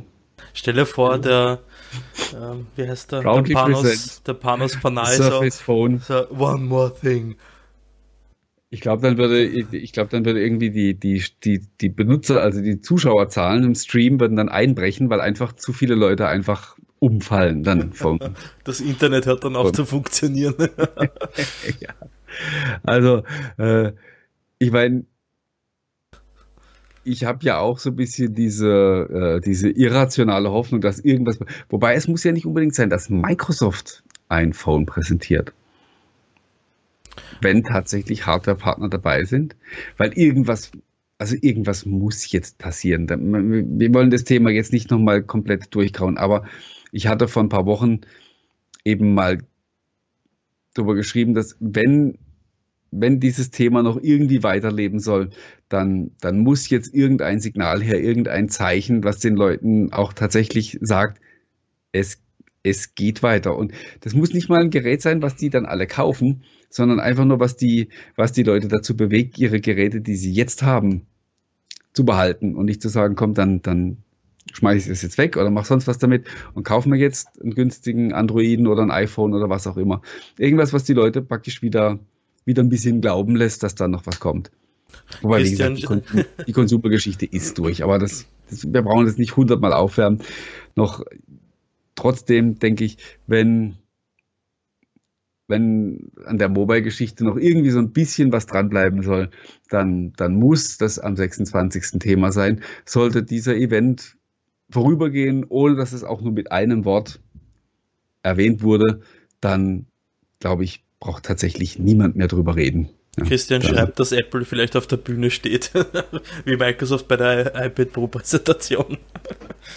Stelle vor, der ähm, wie heißt der? der Panos, der Panos Panay Surface so, Phone. So, one more thing. Ich glaube, dann würde, ich glaube, dann würde irgendwie die, die, die, die Benutzer, also die Zuschauerzahlen im Stream würden dann einbrechen, weil einfach zu viele Leute einfach umfallen dann vom. Das Internet hört dann auf zu funktionieren. ja. Also, äh, ich meine, ich habe ja auch so ein bisschen diese, äh, diese irrationale Hoffnung, dass irgendwas. Wobei es muss ja nicht unbedingt sein, dass Microsoft ein Phone präsentiert. Wenn tatsächlich Hardware-Partner dabei sind, weil irgendwas, also irgendwas muss jetzt passieren. Wir wollen das Thema jetzt nicht nochmal komplett durchkauen, aber ich hatte vor ein paar Wochen eben mal darüber geschrieben, dass wenn wenn dieses Thema noch irgendwie weiterleben soll, dann, dann muss jetzt irgendein Signal her, irgendein Zeichen, was den Leuten auch tatsächlich sagt, es, es geht weiter. Und das muss nicht mal ein Gerät sein, was die dann alle kaufen, sondern einfach nur, was die, was die Leute dazu bewegt, ihre Geräte, die sie jetzt haben, zu behalten und nicht zu sagen, komm, dann, dann schmeiße ich es jetzt weg oder mach sonst was damit und kaufe mir jetzt einen günstigen Androiden oder ein iPhone oder was auch immer. Irgendwas, was die Leute praktisch wieder wieder ein bisschen glauben lässt, dass da noch was kommt. Wobei, wie gesagt, die, die Konsumergeschichte ist durch, aber das, das, wir brauchen das nicht hundertmal aufwärmen. Noch trotzdem denke ich, wenn, wenn an der Mobile-Geschichte noch irgendwie so ein bisschen was dranbleiben soll, dann, dann muss das am 26. Thema sein. Sollte dieser Event vorübergehen, ohne dass es auch nur mit einem Wort erwähnt wurde, dann glaube ich, braucht tatsächlich niemand mehr drüber reden. Ja, Christian dann. schreibt, dass Apple vielleicht auf der Bühne steht, wie Microsoft bei der iPad Pro Präsentation.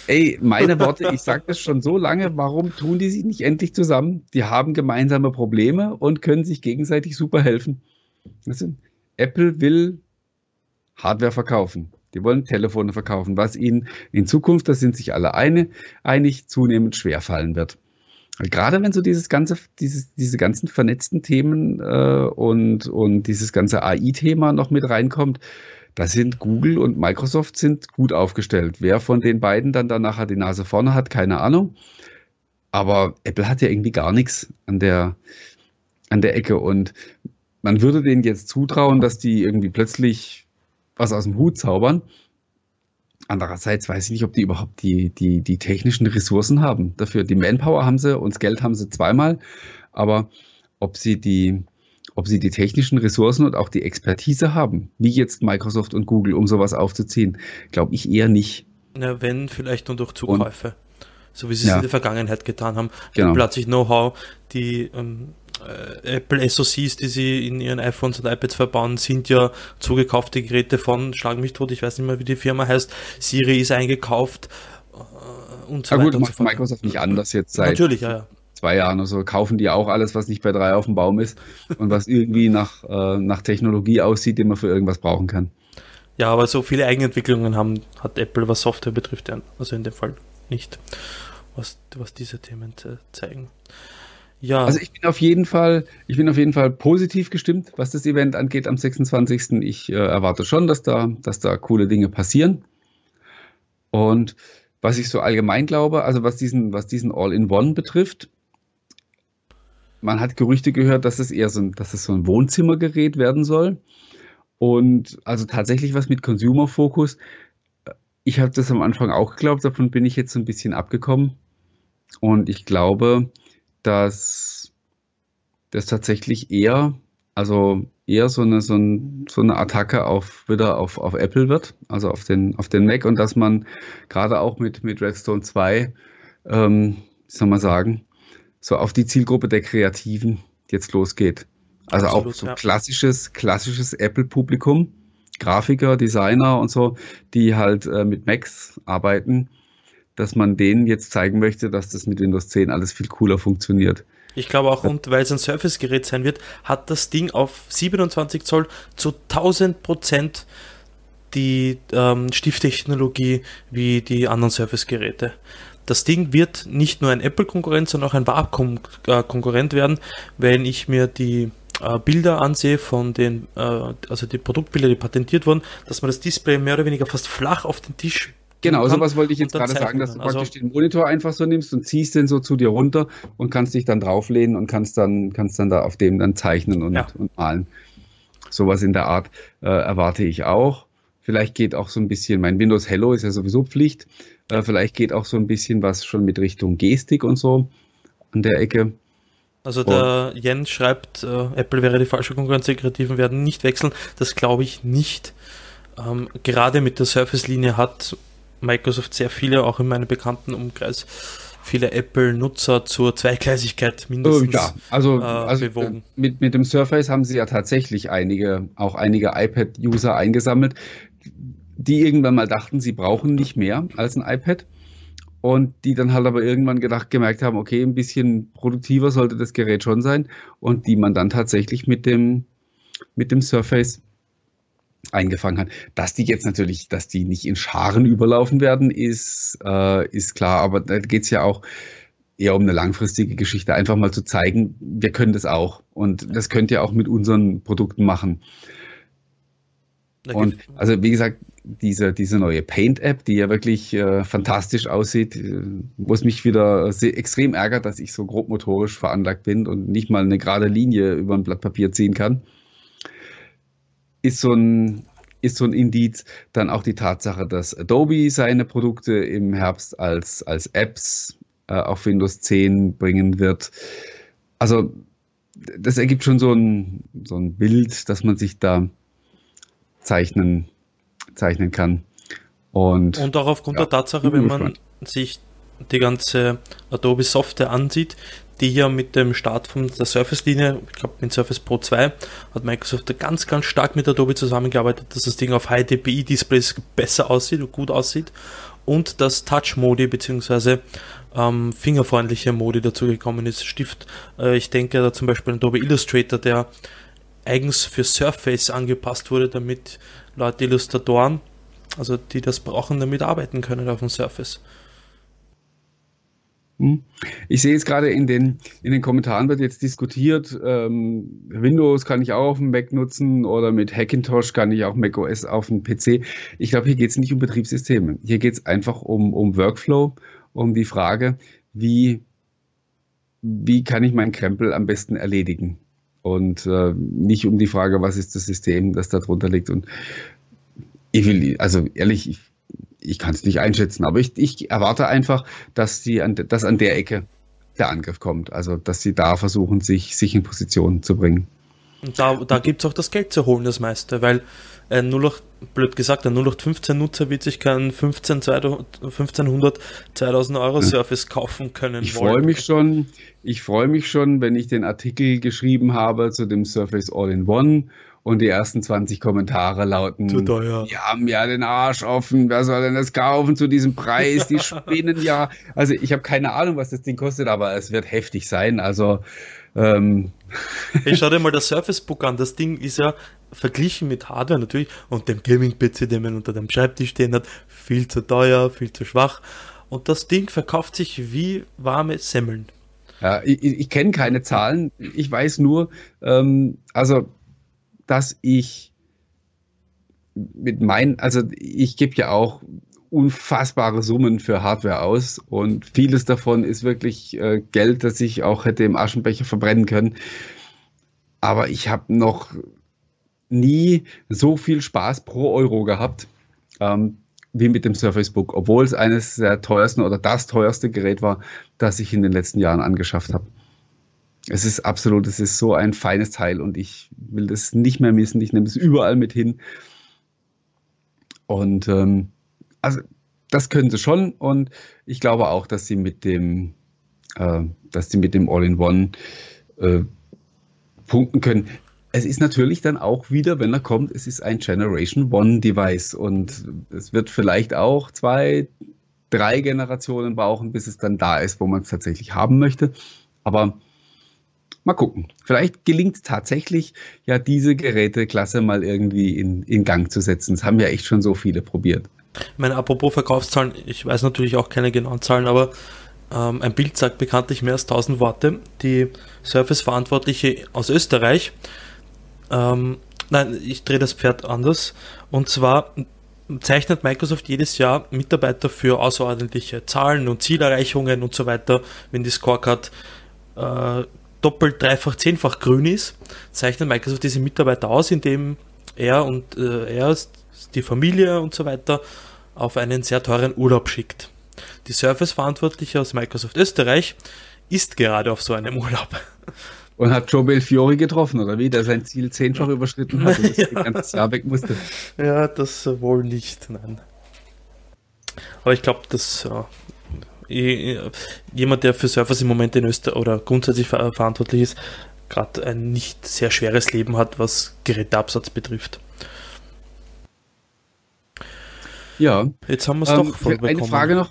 Ey, meine Worte, ich sage das schon so lange, warum tun die sich nicht endlich zusammen? Die haben gemeinsame Probleme und können sich gegenseitig super helfen. Also, Apple will Hardware verkaufen. Die wollen Telefone verkaufen, was ihnen in Zukunft, da sind sich alle eine, einig, zunehmend schwerfallen wird. Gerade wenn so dieses ganze, dieses, diese ganzen vernetzten Themen äh, und, und dieses ganze AI-Thema noch mit reinkommt, da sind Google und Microsoft sind gut aufgestellt. Wer von den beiden dann da nachher die Nase vorne hat, keine Ahnung. Aber Apple hat ja irgendwie gar nichts an der, an der Ecke. Und man würde denen jetzt zutrauen, dass die irgendwie plötzlich was aus dem Hut zaubern. Andererseits weiß ich nicht, ob die überhaupt die, die, die technischen Ressourcen haben. Dafür die Manpower haben sie und das Geld haben sie zweimal. Aber ob sie die, ob sie die technischen Ressourcen und auch die Expertise haben, wie jetzt Microsoft und Google, um sowas aufzuziehen, glaube ich eher nicht. Ja, wenn, vielleicht nur durch Zukäufe. Und, so wie sie ja. es in der Vergangenheit getan haben. Genau. Plötzlich Know-how, die ähm, äh, Apple SoCs, die sie in ihren iPhones und iPads verbauen, sind ja zugekaufte Geräte von, schlag mich tot, ich weiß nicht mehr, wie die Firma heißt, Siri ist eingekauft äh, und so weiter. Gut, macht so Microsoft nicht anders jetzt seit Natürlich, ja, ja. zwei Jahren oder so. Kaufen die auch alles, was nicht bei drei auf dem Baum ist und was irgendwie nach, äh, nach Technologie aussieht, die man für irgendwas brauchen kann. Ja, aber so viele Eigenentwicklungen haben, hat Apple, was Software betrifft, also in dem Fall nicht, was, was diese Themen zeigen. Ja. Also ich bin auf jeden Fall, ich bin auf jeden Fall positiv gestimmt, was das Event angeht am 26. Ich äh, erwarte schon, dass da, dass da coole Dinge passieren. Und was ich so allgemein glaube, also was diesen, was diesen All-in-One betrifft, man hat Gerüchte gehört, dass es eher so ein, dass es so ein Wohnzimmergerät werden soll. Und also tatsächlich was mit Consumer-Fokus. Ich habe das am Anfang auch geglaubt, davon bin ich jetzt so ein bisschen abgekommen. Und ich glaube, dass das tatsächlich eher, also eher so eine, so, ein, so eine Attacke auf wieder auf, auf Apple wird, also auf den, auf den Mac und dass man gerade auch mit, mit Redstone 2, ähm, soll man sagen, so auf die Zielgruppe der Kreativen jetzt losgeht. Also Absolut, auch so ja. klassisches, klassisches Apple-Publikum, Grafiker, Designer und so, die halt äh, mit Macs arbeiten dass man denen jetzt zeigen möchte, dass das mit Windows 10 alles viel cooler funktioniert. Ich glaube auch, und weil es ein Surface-Gerät sein wird, hat das Ding auf 27 Zoll zu 1000 Prozent die ähm, Stifttechnologie wie die anderen Surface-Geräte. Das Ding wird nicht nur ein Apple-Konkurrent, sondern auch ein Warp-Konkurrent werden, wenn ich mir die äh, Bilder ansehe von den, äh, also die Produktbilder, die patentiert wurden, dass man das Display mehr oder weniger fast flach auf den Tisch Genau, sowas wollte ich jetzt gerade sagen, dass du also praktisch den Monitor einfach so nimmst und ziehst den so zu dir runter und kannst dich dann drauflehnen und kannst dann, kannst dann da auf dem dann zeichnen und, ja. und malen. Sowas in der Art äh, erwarte ich auch. Vielleicht geht auch so ein bisschen, mein Windows Hello ist ja sowieso Pflicht. Äh, vielleicht geht auch so ein bisschen was schon mit Richtung Gestik und so an der Ecke. Also der Jens schreibt, äh, Apple wäre die falsche Konkurrenz, die Kreativen werden nicht wechseln. Das glaube ich nicht. Ähm, gerade mit der Surface-Linie hat Microsoft sehr viele, auch in meinem bekannten Umkreis, viele Apple-Nutzer zur Zweigleisigkeit mindestens oh, ja, also, äh, also bewogen. Mit, mit dem Surface haben sie ja tatsächlich einige, auch einige iPad-User eingesammelt, die irgendwann mal dachten, sie brauchen nicht mehr als ein iPad. Und die dann halt aber irgendwann gedacht, gemerkt haben, okay, ein bisschen produktiver sollte das Gerät schon sein. Und die man dann tatsächlich mit dem, mit dem Surface eingefangen hat. Dass die jetzt natürlich, dass die nicht in Scharen überlaufen werden, ist, äh, ist klar. Aber da geht es ja auch eher um eine langfristige Geschichte, einfach mal zu zeigen, wir können das auch. Und das könnt ihr auch mit unseren Produkten machen. Und also wie gesagt, diese, diese neue Paint-App, die ja wirklich äh, fantastisch aussieht, äh, wo es mich wieder sehr, extrem ärgert, dass ich so grobmotorisch veranlagt bin und nicht mal eine gerade Linie über ein Blatt Papier ziehen kann ist so ein ist so ein Indiz. Dann auch die Tatsache, dass Adobe seine Produkte im Herbst als, als Apps äh, auf Windows 10 bringen wird. Also das ergibt schon so ein, so ein Bild, dass man sich da zeichnen, zeichnen kann. Und, Und auch aufgrund ja, der Tatsache, wenn man sich die ganze Adobe Software ansieht, die hier mit dem Start von der Surface-Linie, ich glaube mit Surface Pro 2, hat Microsoft ganz, ganz stark mit Adobe zusammengearbeitet, dass das Ding auf High DPI Displays besser aussieht und gut aussieht und dass Touch-Modi bzw. Ähm, fingerfreundliche Modi dazugekommen ist. Stift, äh, ich denke da zum Beispiel an Adobe Illustrator, der eigens für Surface angepasst wurde, damit Leute Illustratoren, also die das brauchen, damit arbeiten können auf dem Surface. Hm? Ich sehe jetzt gerade in den, in den Kommentaren wird jetzt diskutiert, ähm, Windows kann ich auch auf dem Mac nutzen oder mit Hackintosh kann ich auch Mac OS auf dem PC. Ich glaube, hier geht es nicht um Betriebssysteme. Hier geht es einfach um, um Workflow, um die Frage, wie, wie kann ich meinen Krempel am besten erledigen. und äh, nicht um die Frage, was ist das System, das da drunter liegt. Und ich will, also ehrlich, ich, ich kann es nicht einschätzen, aber ich, ich erwarte einfach, dass die an, dass an der Ecke der Angriff kommt. Also dass sie da versuchen, sich, sich in Position zu bringen. Und da, da gibt es auch das Geld zu holen, das meiste, weil ein 08, blöd gesagt, ein 0815-Nutzer wird sich keinen 15, 1500, 2000 Euro Surface kaufen können. Ich freue mich schon, ich freue mich schon, wenn ich den Artikel geschrieben habe zu dem Surface All-in-One und die ersten 20 Kommentare lauten, Zu teuer. die haben ja den Arsch offen, wer soll denn das kaufen zu diesem Preis, die spinnen ja. Also ich habe keine Ahnung, was das Ding kostet, aber es wird heftig sein, also ähm. Ich schau dir mal das Surface Book an, das Ding ist ja verglichen mit Hardware natürlich und dem Gaming-PC, den man unter dem Schreibtisch stehen hat, viel zu teuer, viel zu schwach und das Ding verkauft sich wie warme Semmeln. Ja, ich, ich kenne keine Zahlen, ich weiß nur, ähm, also dass ich mit meinen, also ich gebe ja auch unfassbare Summen für Hardware aus und vieles davon ist wirklich äh, Geld, das ich auch hätte im Aschenbecher verbrennen können. Aber ich habe noch nie so viel Spaß pro Euro gehabt ähm, wie mit dem Surface Book, obwohl es eines der teuersten oder das teuerste Gerät war, das ich in den letzten Jahren angeschafft habe. Es ist absolut, es ist so ein feines Teil und ich will das nicht mehr missen. Ich nehme es überall mit hin. Und ähm, also das können sie schon und ich glaube auch, dass sie mit dem, äh, dass sie mit dem All-in-One äh, punkten können. Es ist natürlich dann auch wieder, wenn er kommt, es ist ein Generation One Device und es wird vielleicht auch zwei, drei Generationen brauchen, bis es dann da ist, wo man es tatsächlich haben möchte. Aber Mal gucken. Vielleicht gelingt es tatsächlich, ja, diese Geräteklasse mal irgendwie in, in Gang zu setzen. Das haben ja echt schon so viele probiert. Ich meine, apropos Verkaufszahlen, ich weiß natürlich auch keine genauen Zahlen, aber ähm, ein Bild sagt bekanntlich mehr als 1000 Worte. Die Surface-Verantwortliche aus Österreich, ähm, nein, ich drehe das Pferd anders, und zwar zeichnet Microsoft jedes Jahr Mitarbeiter für außerordentliche Zahlen und Zielerreichungen und so weiter, wenn die Scorecard äh, doppelt, dreifach, zehnfach grün ist, zeichnet Microsoft diese Mitarbeiter aus, indem er und äh, er, die Familie und so weiter auf einen sehr teuren Urlaub schickt. Die Surface-Verantwortliche aus Microsoft Österreich ist gerade auf so einem Urlaub. Und hat Joe Belfiore getroffen, oder wie? Der sein Ziel zehnfach überschritten hat und das ja. ganze Jahr weg musste. Ja, das wohl nicht, nein. Aber ich glaube, das jemand, der für Surfers im Moment in Österreich oder grundsätzlich ver verantwortlich ist, gerade ein nicht sehr schweres Leben hat, was Geräteabsatz betrifft. Ja. Jetzt haben wir es ähm, doch voll bekommen. Eine Frage noch,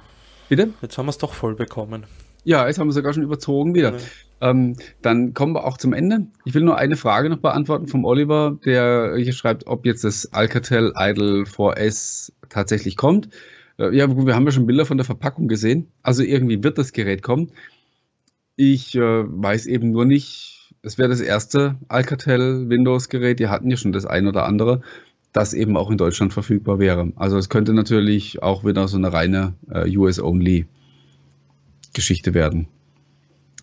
bitte? Jetzt haben wir es doch voll bekommen. Ja, jetzt haben wir sogar schon überzogen wieder. Ja. Ähm, dann kommen wir auch zum Ende. Ich will nur eine Frage noch beantworten vom Oliver, der hier schreibt, ob jetzt das Alcatel Idol 4S tatsächlich kommt. Äh, ja, wir haben ja schon Bilder von der Verpackung gesehen. Also irgendwie wird das Gerät kommen. Ich äh, weiß eben nur nicht, es wäre das erste Alcatel Windows-Gerät. Die hatten ja schon das ein oder andere, das eben auch in Deutschland verfügbar wäre. Also es könnte natürlich auch wieder so eine reine äh, US-Only-Geschichte werden.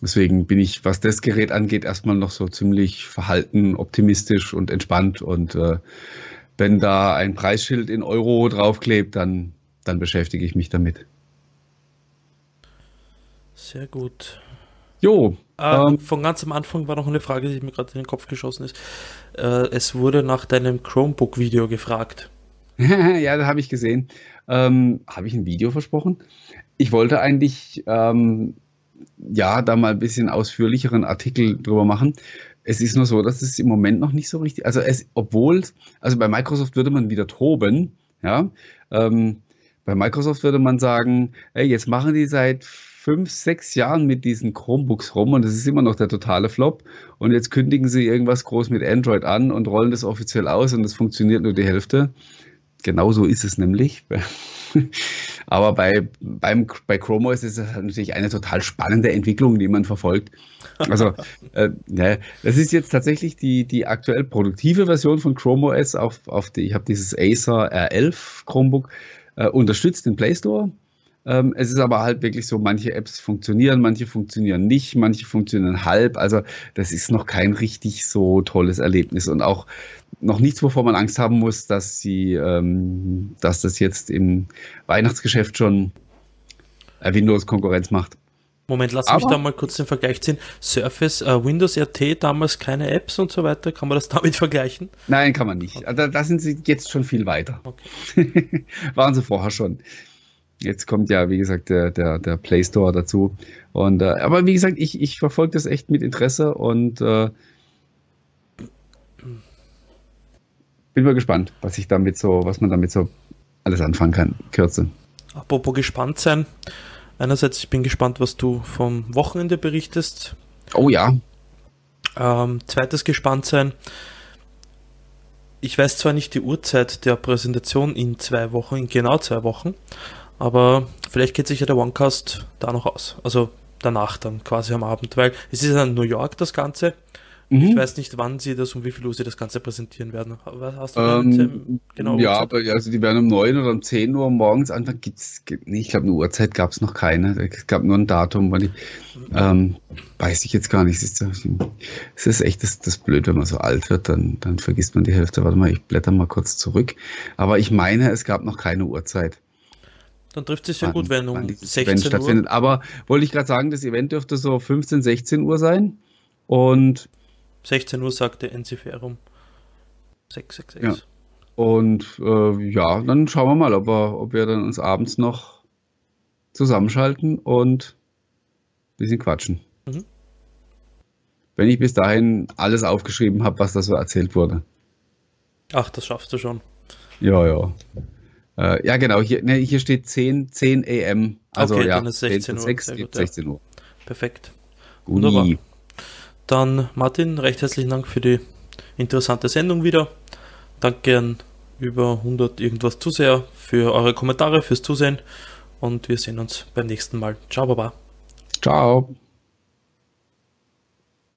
Deswegen bin ich, was das Gerät angeht, erstmal noch so ziemlich verhalten, optimistisch und entspannt. Und äh, wenn da ein Preisschild in Euro draufklebt, dann dann beschäftige ich mich damit. Sehr gut. Jo. Äh, ähm, von ganz am Anfang war noch eine Frage, die mir gerade in den Kopf geschossen ist. Äh, es wurde nach deinem Chromebook-Video gefragt. ja, das habe ich gesehen. Ähm, habe ich ein Video versprochen? Ich wollte eigentlich ähm, ja da mal ein bisschen ausführlicheren Artikel drüber machen. Es ist nur so, dass es im Moment noch nicht so richtig, also es, obwohl, also bei Microsoft würde man wieder toben, ja, ähm, bei Microsoft würde man sagen, ey, jetzt machen die seit fünf, sechs Jahren mit diesen Chromebooks rum und es ist immer noch der totale Flop. Und jetzt kündigen sie irgendwas groß mit Android an und rollen das offiziell aus und es funktioniert nur die Hälfte. Genauso ist es nämlich. Aber bei, beim, bei Chrome OS ist es natürlich eine total spannende Entwicklung, die man verfolgt. Also, äh, ja, das ist jetzt tatsächlich die, die aktuell produktive Version von Chrome OS auf, auf die, ich habe dieses Acer R11 Chromebook äh, unterstützt den Play Store. Ähm, es ist aber halt wirklich so, manche Apps funktionieren, manche funktionieren nicht, manche funktionieren halb. Also das ist noch kein richtig so tolles Erlebnis und auch noch nichts, wovor man Angst haben muss, dass sie, ähm, dass das jetzt im Weihnachtsgeschäft schon Windows Konkurrenz macht. Moment, lass mich da mal kurz den Vergleich ziehen. Surface, äh, Windows RT, damals keine Apps und so weiter. Kann man das damit vergleichen? Nein, kann man nicht. Okay. Da, da, sind sie jetzt schon viel weiter. Okay. Waren sie vorher schon. Jetzt kommt ja, wie gesagt, der, der, der Play Store dazu. Und, äh, aber wie gesagt, ich, ich verfolge das echt mit Interesse und äh, bin mal gespannt, was ich damit so, was man damit so alles anfangen kann. Kürze. Apropos gespannt sein. Einerseits, ich bin gespannt, was du vom Wochenende berichtest. Oh ja. Ähm, zweites gespannt sein. Ich weiß zwar nicht die Uhrzeit der Präsentation in zwei Wochen, in genau zwei Wochen, aber vielleicht geht sich ja der OneCast da noch aus. Also danach dann quasi am Abend, weil es ist ja in New York das Ganze. Mhm. Ich weiß nicht, wann sie das, um wie viel Uhr sie das Ganze präsentieren werden. Hast du ähm, genau Ja, aber also die werden um 9 oder um 10 Uhr morgens anfangen. Gibt's, nee, ich glaube, eine Uhrzeit gab es noch keine. Es gab nur ein Datum, weil ich, ähm, weiß ich jetzt gar nicht. Es ist, es ist echt das, das blöd, wenn man so alt wird, dann, dann vergisst man die Hälfte. Warte mal, ich blätter mal kurz zurück. Aber ich meine, es gab noch keine Uhrzeit. Dann trifft es ja gut, wenn um 16 Event Uhr stattfindet. Aber wollte ich gerade sagen, das Event dürfte so 15, 16 Uhr sein. Und 16 Uhr sagte Enziferum 666. Ja. Und äh, ja, dann schauen wir mal, ob wir, ob wir dann uns abends noch zusammenschalten und ein bisschen quatschen. Mhm. Wenn ich bis dahin alles aufgeschrieben habe, was da so erzählt wurde. Ach, das schaffst du schon. Ja, ja. Äh, ja, genau. Hier, ne, hier steht 10, 10 AM. Also okay, ja, dann ist 16 Uhr. 6, gut, 16 Uhr. Perfekt. Wunderbar. Dann Martin, recht herzlichen Dank für die interessante Sendung wieder. Danke an über 100 irgendwas Zuseher für eure Kommentare, fürs Zusehen und wir sehen uns beim nächsten Mal. Ciao, Baba. Ciao.